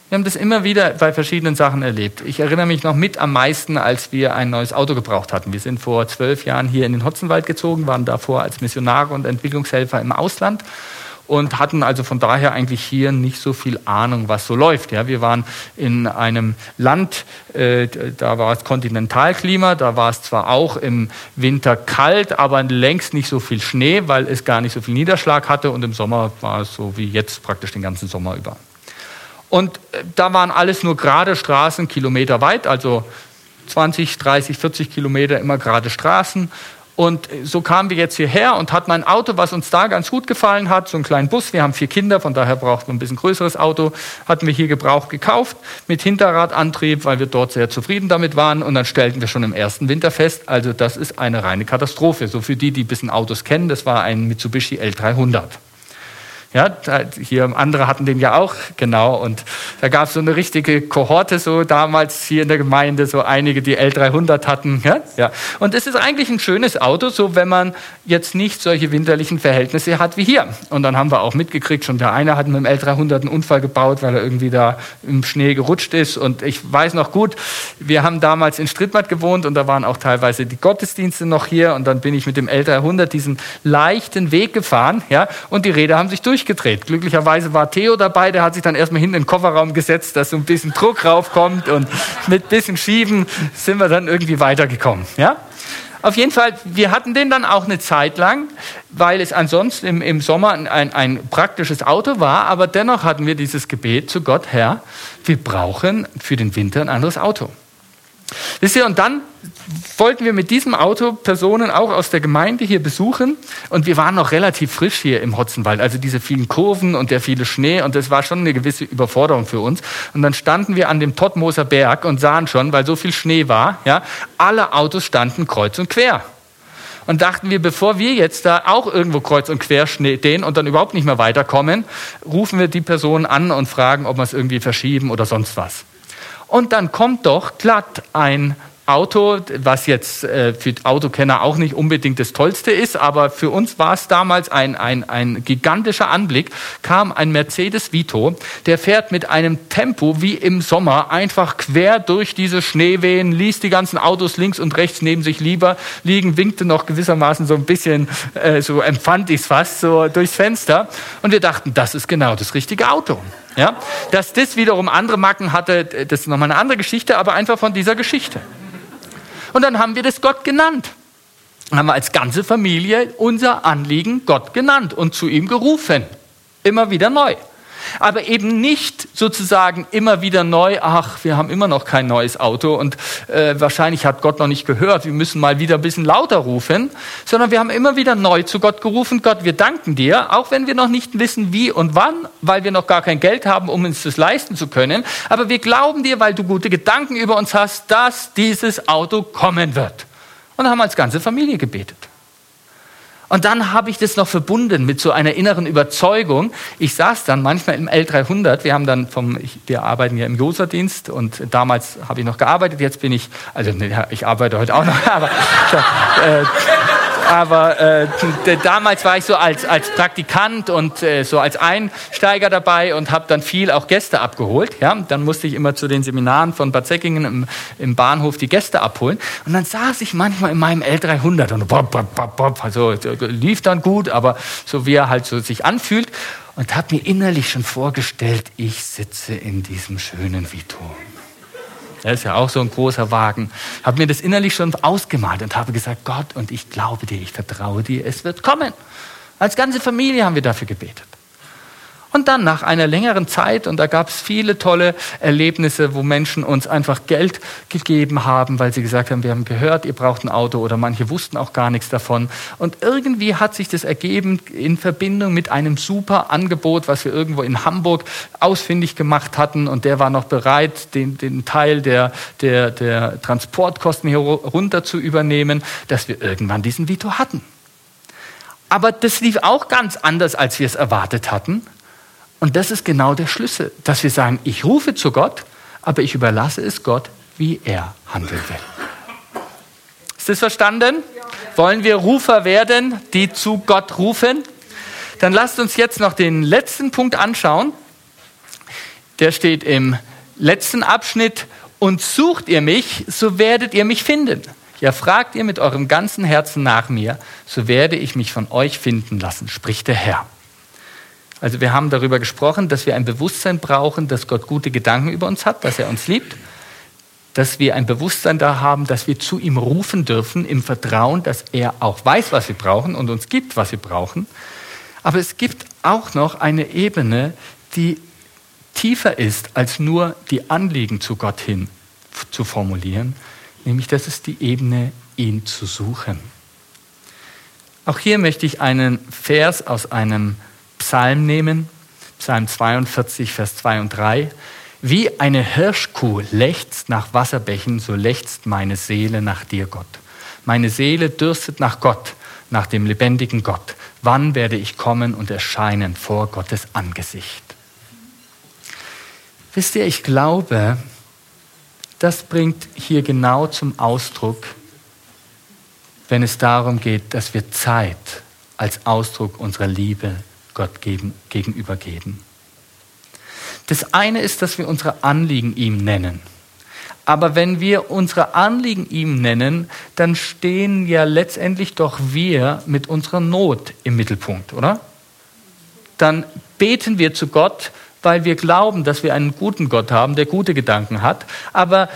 S2: Wir haben das immer wieder bei verschiedenen Sachen erlebt. Ich erinnere mich noch mit am meisten, als wir ein neues Auto gebraucht hatten. Wir sind vor zwölf Jahren hier in den Hotzenwald gezogen, waren davor als Missionare und Entwicklungshelfer im Ausland und hatten also von daher eigentlich hier nicht so viel Ahnung, was so läuft. Ja, wir waren in einem Land, äh, da war es Kontinentalklima, da war es zwar auch im Winter kalt, aber längst nicht so viel Schnee, weil es gar nicht so viel Niederschlag hatte und im Sommer war es so wie jetzt praktisch den ganzen Sommer über. Und äh, da waren alles nur gerade Straßen, Kilometer weit, also 20, 30, 40 Kilometer immer gerade Straßen. Und so kamen wir jetzt hierher und hatten ein Auto, was uns da ganz gut gefallen hat, so einen kleinen Bus. Wir haben vier Kinder, von daher brauchten wir ein bisschen größeres Auto. Hatten wir hier Gebrauch gekauft mit Hinterradantrieb, weil wir dort sehr zufrieden damit waren. Und dann stellten wir schon im ersten Winter fest, also das ist eine reine Katastrophe. So für die, die ein bisschen Autos kennen, das war ein Mitsubishi L300. Ja, hier andere hatten den ja auch, genau. Und da gab es so eine richtige Kohorte so damals hier in der Gemeinde, so einige, die L300 hatten. Ja, ja. Und es ist eigentlich ein schönes Auto, so wenn man jetzt nicht solche winterlichen Verhältnisse hat wie hier. Und dann haben wir auch mitgekriegt, schon der eine hat mit dem L300 einen Unfall gebaut, weil er irgendwie da im Schnee gerutscht ist. Und ich weiß noch gut, wir haben damals in Strittmatt gewohnt und da waren auch teilweise die Gottesdienste noch hier. Und dann bin ich mit dem L300 diesen leichten Weg gefahren, ja, und die Räder haben sich durch durchgedreht. Glücklicherweise war Theo dabei, der hat sich dann erstmal hinten in den Kofferraum gesetzt, dass so ein bisschen Druck raufkommt und mit ein bisschen Schieben sind wir dann irgendwie weitergekommen. Ja? Auf jeden Fall, wir hatten den dann auch eine Zeit lang, weil es ansonsten im, im Sommer ein, ein praktisches Auto war, aber dennoch hatten wir dieses Gebet zu Gott, Herr, wir brauchen für den Winter ein anderes Auto. Wisst ihr, und dann wollten wir mit diesem Auto Personen auch aus der Gemeinde hier besuchen. Und wir waren noch relativ frisch hier im Hotzenwald. Also diese vielen Kurven und der viele Schnee. Und das war schon eine gewisse Überforderung für uns. Und dann standen wir an dem Tottmoser Berg und sahen schon, weil so viel Schnee war, ja, alle Autos standen kreuz und quer. Und dachten wir, bevor wir jetzt da auch irgendwo kreuz und quer stehen und dann überhaupt nicht mehr weiterkommen, rufen wir die Personen an und fragen, ob wir es irgendwie verschieben oder sonst was. Und dann kommt doch glatt ein Auto, was jetzt äh, für Autokenner auch nicht unbedingt das Tollste ist, aber für uns war es damals ein, ein, ein gigantischer Anblick, kam ein Mercedes Vito, der fährt mit einem Tempo wie im Sommer einfach quer durch diese Schneewehen, ließ die ganzen Autos links und rechts neben sich lieber liegen, winkte noch gewissermaßen so ein bisschen, äh, so empfand ich es fast, so durchs Fenster. Und wir dachten, das ist genau das richtige Auto. Ja? Dass das wiederum andere Macken hatte, das ist nochmal eine andere Geschichte, aber einfach von dieser Geschichte. Und dann haben wir das Gott genannt. Dann haben wir als ganze Familie unser Anliegen Gott genannt und zu ihm gerufen. Immer wieder neu aber eben nicht sozusagen immer wieder neu, ach, wir haben immer noch kein neues Auto und äh, wahrscheinlich hat Gott noch nicht gehört, wir müssen mal wieder ein bisschen lauter rufen, sondern wir haben immer wieder neu zu Gott gerufen, Gott, wir danken dir, auch wenn wir noch nicht wissen, wie und wann, weil wir noch gar kein Geld haben, um uns das leisten zu können, aber wir glauben dir, weil du gute Gedanken über uns hast, dass dieses Auto kommen wird. Und haben als ganze Familie gebetet. Und dann habe ich das noch verbunden mit so einer inneren Überzeugung. Ich saß dann manchmal im L300. Wir haben dann vom, wir arbeiten ja im Josa-Dienst und damals habe ich noch gearbeitet. Jetzt bin ich, also ich arbeite heute auch noch, aber äh, aber äh, damals war ich so als, als Praktikant und äh, so als Einsteiger dabei und habe dann viel auch Gäste abgeholt. Ja? Dann musste ich immer zu den Seminaren von Bad Säckingen im, im Bahnhof die Gäste abholen. Und dann saß ich manchmal in meinem L300 und bop, bop, bop, bop, also lief dann gut, aber so wie er halt so sich anfühlt. Und habe mir innerlich schon vorgestellt, ich sitze in diesem schönen Vito. Er ist ja auch so ein großer Wagen. Habe mir das innerlich schon ausgemalt und habe gesagt, Gott, und ich glaube dir, ich vertraue dir, es wird kommen. Als ganze Familie haben wir dafür gebetet. Und dann nach einer längeren Zeit, und da gab es viele tolle Erlebnisse, wo Menschen uns einfach Geld gegeben haben, weil sie gesagt haben, wir haben gehört, ihr braucht ein Auto oder manche wussten auch gar nichts davon. Und irgendwie hat sich das ergeben in Verbindung mit einem super Angebot, was wir irgendwo in Hamburg ausfindig gemacht hatten. Und der war noch bereit, den, den Teil der, der, der Transportkosten hier runter zu übernehmen, dass wir irgendwann diesen Vito hatten. Aber das lief auch ganz anders, als wir es erwartet hatten. Und das ist genau der Schlüssel, dass wir sagen, ich rufe zu Gott, aber ich überlasse es Gott, wie er handeln will. Ist das verstanden? Wollen wir Rufer werden, die zu Gott rufen? Dann lasst uns jetzt noch den letzten Punkt anschauen. Der steht im letzten Abschnitt. Und sucht ihr mich, so werdet ihr mich finden. Ja, fragt ihr mit eurem ganzen Herzen nach mir, so werde ich mich von euch finden lassen, spricht der Herr. Also wir haben darüber gesprochen, dass wir ein Bewusstsein brauchen, dass Gott gute Gedanken über uns hat, dass er uns liebt, dass wir ein Bewusstsein da haben, dass wir zu ihm rufen dürfen im Vertrauen, dass er auch weiß, was wir brauchen und uns gibt, was wir brauchen. Aber es gibt auch noch eine Ebene, die tiefer ist, als nur die Anliegen zu Gott hin zu formulieren, nämlich das ist die Ebene, ihn zu suchen. Auch hier möchte ich einen Vers aus einem Psalm nehmen, Psalm 42, Vers 2 und 3. Wie eine Hirschkuh lechzt nach Wasserbächen, so lechzt meine Seele nach dir, Gott. Meine Seele dürstet nach Gott, nach dem lebendigen Gott. Wann werde ich kommen und erscheinen vor Gottes Angesicht? Wisst ihr, ich glaube, das bringt hier genau zum Ausdruck, wenn es darum geht, dass wir Zeit als Ausdruck unserer Liebe Gott geben, gegenüber geben. Das eine ist, dass wir unsere Anliegen ihm nennen. Aber wenn wir unsere Anliegen ihm nennen, dann stehen ja letztendlich doch wir mit unserer Not im Mittelpunkt, oder? Dann beten wir zu Gott, weil wir glauben, dass wir einen guten Gott haben, der gute Gedanken hat. Aber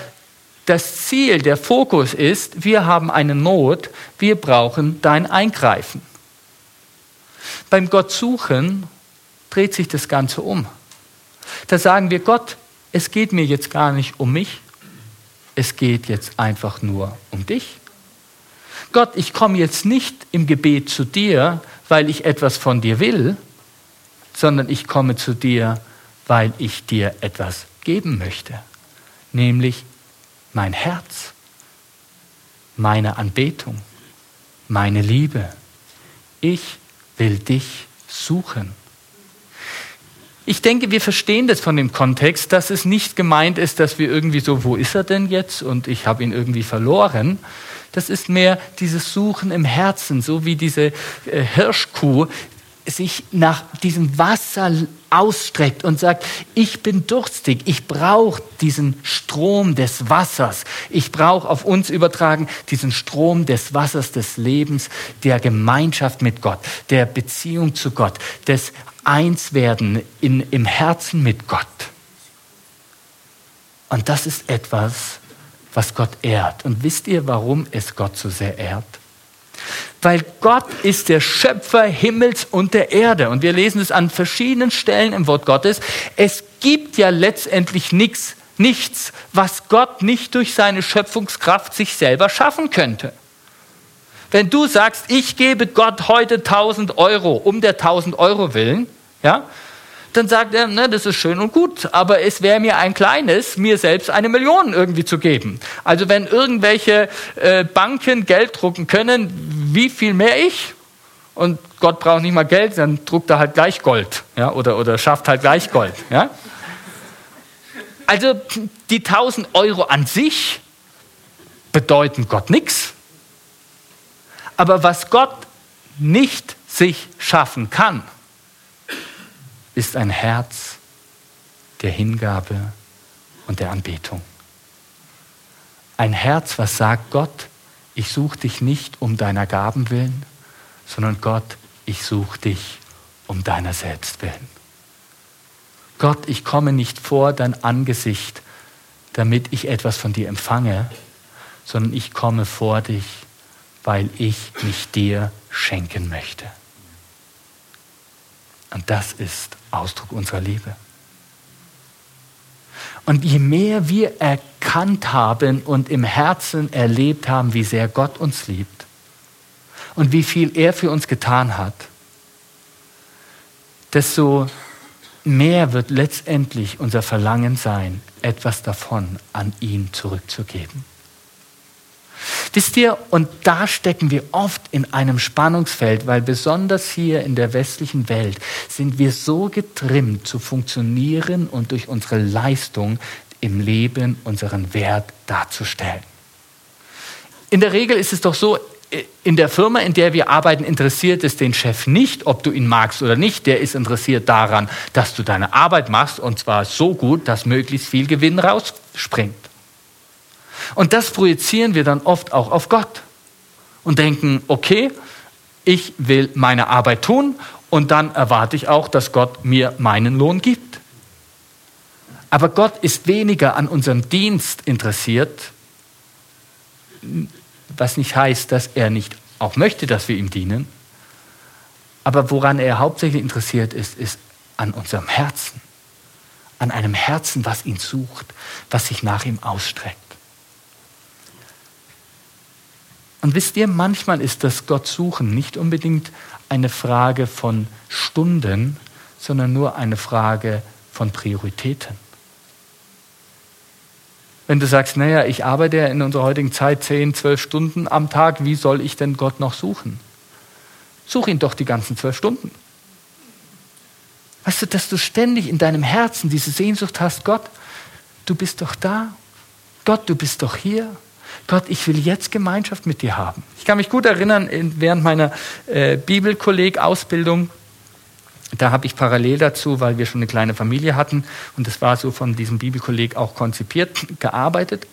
S2: das Ziel, der Fokus ist, wir haben eine Not, wir brauchen dein Eingreifen. Beim Gott suchen dreht sich das Ganze um. Da sagen wir Gott, es geht mir jetzt gar nicht um mich, es geht jetzt einfach nur um dich. Gott, ich komme jetzt nicht im Gebet zu dir, weil ich etwas von dir will, sondern ich komme zu dir, weil ich dir etwas geben möchte, nämlich mein Herz, meine Anbetung, meine Liebe. Ich will dich suchen. Ich denke, wir verstehen das von dem Kontext, dass es nicht gemeint ist, dass wir irgendwie so, wo ist er denn jetzt und ich habe ihn irgendwie verloren. Das ist mehr dieses Suchen im Herzen, so wie diese äh, Hirschkuh sich nach diesem Wasser ausstreckt und sagt, ich bin durstig, ich brauche diesen Strom des Wassers. Ich brauche auf uns übertragen diesen Strom des Wassers des Lebens, der Gemeinschaft mit Gott, der Beziehung zu Gott, des Einswerden in, im Herzen mit Gott. Und das ist etwas, was Gott ehrt. Und wisst ihr, warum es Gott so sehr ehrt? Weil Gott ist der Schöpfer Himmels und der Erde. Und wir lesen es an verschiedenen Stellen im Wort Gottes. Es gibt ja letztendlich nichts, nichts, was Gott nicht durch seine Schöpfungskraft sich selber schaffen könnte. Wenn du sagst, ich gebe Gott heute 1000 Euro um der 1000 Euro willen, ja, dann sagt er, ne, das ist schön und gut, aber es wäre mir ein kleines, mir selbst eine Million irgendwie zu geben. Also wenn irgendwelche äh, Banken Geld drucken können, wie viel mehr ich? Und Gott braucht nicht mal Geld, dann druckt er halt gleich Gold, ja, oder, oder schafft halt gleich Gold, ja. Also die 1000 Euro an sich bedeuten Gott nichts. Aber was Gott nicht sich schaffen kann, ist ein Herz der Hingabe und der Anbetung. Ein Herz, was sagt, Gott, ich suche dich nicht um deiner Gaben willen, sondern Gott, ich suche dich um deiner selbst willen. Gott, ich komme nicht vor dein Angesicht, damit ich etwas von dir empfange, sondern ich komme vor dich, weil ich mich dir schenken möchte. Und das ist Ausdruck unserer Liebe. Und je mehr wir erkannt haben und im Herzen erlebt haben, wie sehr Gott uns liebt und wie viel er für uns getan hat, desto mehr wird letztendlich unser Verlangen sein, etwas davon an ihn zurückzugeben. Wisst ihr, und da stecken wir oft in einem Spannungsfeld, weil besonders hier in der westlichen Welt sind wir so getrimmt zu funktionieren und durch unsere Leistung im Leben unseren Wert darzustellen. In der Regel ist es doch so, in der Firma, in der wir arbeiten, interessiert es den Chef nicht, ob du ihn magst oder nicht. Der ist interessiert daran, dass du deine Arbeit machst und zwar so gut, dass möglichst viel Gewinn rausspringt. Und das projizieren wir dann oft auch auf Gott und denken, okay, ich will meine Arbeit tun und dann erwarte ich auch, dass Gott mir meinen Lohn gibt. Aber Gott ist weniger an unserem Dienst interessiert, was nicht heißt, dass er nicht auch möchte, dass wir ihm dienen. Aber woran er hauptsächlich interessiert ist, ist an unserem Herzen. An einem Herzen, was ihn sucht, was sich nach ihm ausstreckt. Und wisst ihr, manchmal ist das Gott suchen nicht unbedingt eine Frage von Stunden, sondern nur eine Frage von Prioritäten. Wenn du sagst, naja, ich arbeite ja in unserer heutigen Zeit 10, 12 Stunden am Tag, wie soll ich denn Gott noch suchen? Such ihn doch die ganzen zwölf Stunden. Weißt du, dass du ständig in deinem Herzen diese Sehnsucht hast, Gott, du bist doch da. Gott, du bist doch hier. Gott, ich will jetzt Gemeinschaft mit dir haben. Ich kann mich gut erinnern, während meiner äh, Bibelkolleg-Ausbildung, da habe ich parallel dazu, weil wir schon eine kleine Familie hatten und das war so von diesem Bibelkolleg auch konzipiert, gearbeitet.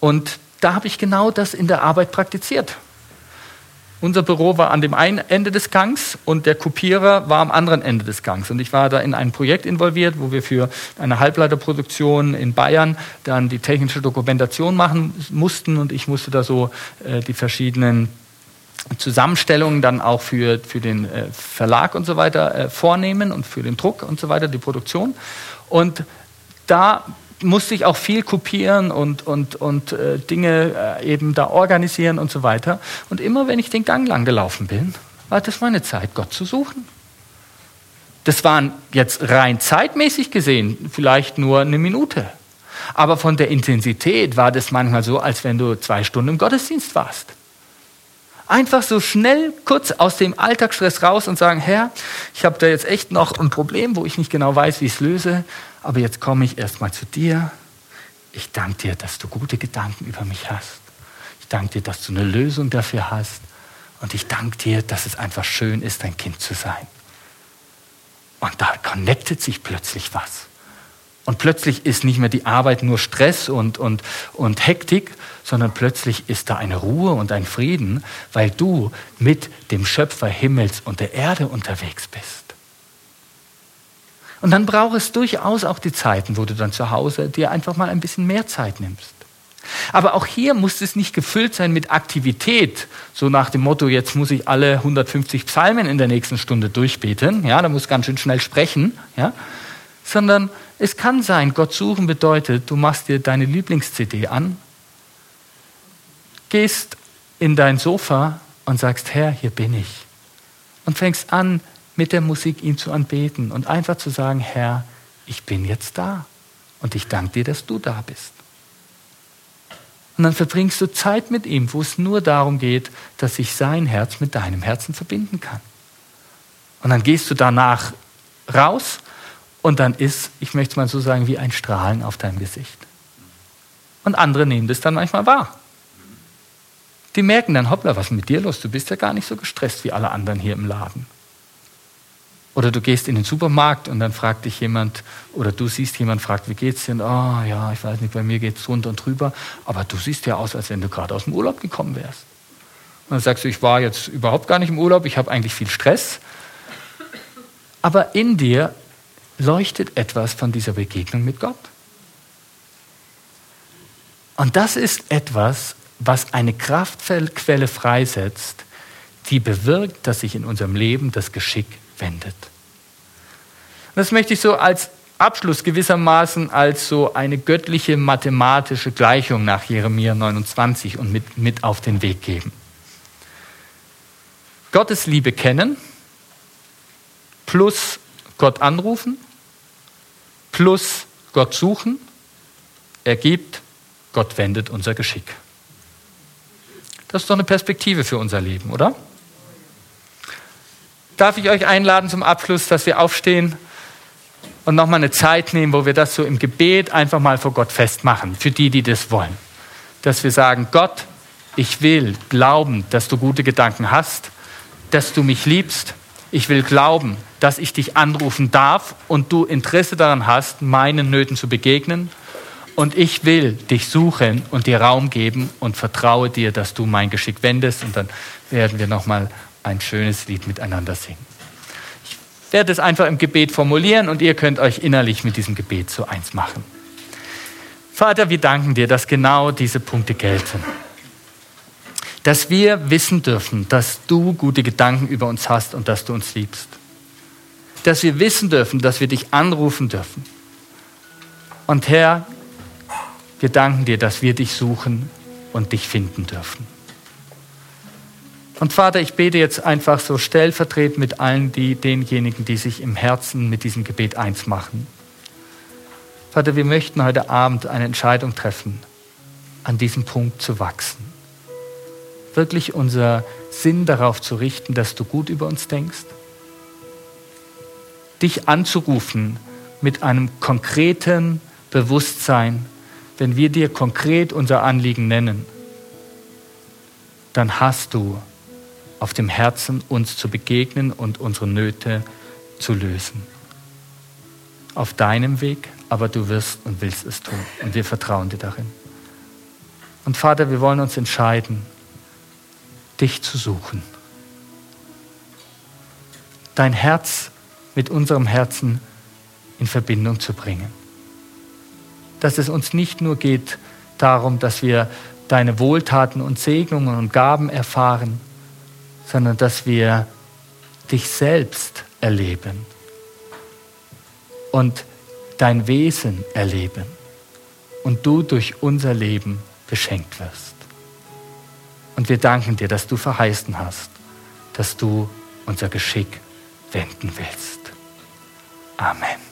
S2: Und da habe ich genau das in der Arbeit praktiziert. Unser Büro war an dem einen Ende des Gangs und der Kopierer war am anderen Ende des Gangs. Und ich war da in ein Projekt involviert, wo wir für eine Halbleiterproduktion in Bayern dann die technische Dokumentation machen mussten. Und ich musste da so äh, die verschiedenen Zusammenstellungen dann auch für, für den äh, Verlag und so weiter äh, vornehmen und für den Druck und so weiter, die Produktion. Und da musste ich auch viel kopieren und, und, und äh, Dinge äh, eben da organisieren und so weiter. Und immer wenn ich den Gang lang gelaufen bin, war das meine Zeit, Gott zu suchen. Das waren jetzt rein zeitmäßig gesehen vielleicht nur eine Minute. Aber von der Intensität war das manchmal so, als wenn du zwei Stunden im Gottesdienst warst. Einfach so schnell, kurz aus dem Alltagsstress raus und sagen, Herr, ich habe da jetzt echt noch ein Problem, wo ich nicht genau weiß, wie ich es löse, aber jetzt komme ich erstmal zu dir. Ich danke dir, dass du gute Gedanken über mich hast. Ich danke dir, dass du eine Lösung dafür hast. Und ich danke dir, dass es einfach schön ist, dein Kind zu sein. Und da connectet sich plötzlich was. Und plötzlich ist nicht mehr die Arbeit nur Stress und, und, und Hektik, sondern plötzlich ist da eine Ruhe und ein Frieden, weil du mit dem Schöpfer Himmels und der Erde unterwegs bist. Und dann braucht es durchaus auch die Zeiten, wo du dann zu Hause dir einfach mal ein bisschen mehr Zeit nimmst. Aber auch hier muss es nicht gefüllt sein mit Aktivität, so nach dem Motto, jetzt muss ich alle 150 Psalmen in der nächsten Stunde durchbeten, ja, da muss ganz schön schnell sprechen, ja, sondern es kann sein, Gott suchen bedeutet, du machst dir deine Lieblings-CD an, gehst in dein Sofa und sagst, Herr, hier bin ich. Und fängst an, mit der Musik ihn zu anbeten und einfach zu sagen, Herr, ich bin jetzt da und ich danke dir, dass du da bist. Und dann verbringst du Zeit mit ihm, wo es nur darum geht, dass sich sein Herz mit deinem Herzen verbinden kann. Und dann gehst du danach raus und dann ist, ich möchte es mal so sagen, wie ein Strahlen auf deinem Gesicht. Und andere nehmen das dann manchmal wahr. Die merken dann, hoppla, was ist mit dir los? Du bist ja gar nicht so gestresst wie alle anderen hier im Laden. Oder du gehst in den Supermarkt und dann fragt dich jemand, oder du siehst jemand, fragt, wie geht's dir? Und, oh ja, ich weiß nicht, bei mir geht's runter und drüber. Aber du siehst ja aus, als wenn du gerade aus dem Urlaub gekommen wärst. Und dann sagst du, ich war jetzt überhaupt gar nicht im Urlaub, ich habe eigentlich viel Stress. Aber in dir leuchtet etwas von dieser Begegnung mit Gott. Und das ist etwas, was eine Kraftquelle freisetzt, die bewirkt, dass sich in unserem Leben das Geschick wendet. Das möchte ich so als Abschluss gewissermaßen als so eine göttliche mathematische Gleichung nach Jeremia 29 und mit, mit auf den Weg geben. Gottes Liebe kennen plus Gott anrufen plus Gott suchen ergibt, Gott wendet unser Geschick. Das ist doch eine Perspektive für unser Leben, oder? Darf ich euch einladen zum Abschluss, dass wir aufstehen und nochmal eine Zeit nehmen, wo wir das so im Gebet einfach mal vor Gott festmachen, für die, die das wollen. Dass wir sagen, Gott, ich will glauben, dass du gute Gedanken hast, dass du mich liebst. Ich will glauben, dass ich dich anrufen darf und du Interesse daran hast, meinen Nöten zu begegnen. Und ich will dich suchen und dir Raum geben und vertraue dir, dass du mein Geschick wendest. Und dann werden wir nochmal ein schönes Lied miteinander singen. Ich werde es einfach im Gebet formulieren und ihr könnt euch innerlich mit diesem Gebet so eins machen. Vater, wir danken dir, dass genau diese Punkte gelten. Dass wir wissen dürfen, dass du gute Gedanken über uns hast und dass du uns liebst. Dass wir wissen dürfen, dass wir dich anrufen dürfen. Und Herr, wir danken dir, dass wir dich suchen und dich finden dürfen. Und Vater, ich bete jetzt einfach so stellvertretend mit allen die, denjenigen, die sich im Herzen mit diesem Gebet eins machen. Vater, wir möchten heute Abend eine Entscheidung treffen, an diesem Punkt zu wachsen. Wirklich unser Sinn darauf zu richten, dass du gut über uns denkst. Dich anzurufen mit einem konkreten Bewusstsein, wenn wir dir konkret unser Anliegen nennen, dann hast du auf dem Herzen, uns zu begegnen und unsere Nöte zu lösen. Auf deinem Weg, aber du wirst und willst es tun. Und wir vertrauen dir darin. Und Vater, wir wollen uns entscheiden, dich zu suchen. Dein Herz mit unserem Herzen in Verbindung zu bringen. Dass es uns nicht nur geht darum, dass wir deine Wohltaten und Segnungen und Gaben erfahren, sondern dass wir dich selbst erleben und dein Wesen erleben und du durch unser Leben beschenkt wirst. Und wir danken dir, dass du verheißen hast, dass du unser Geschick wenden willst. Amen.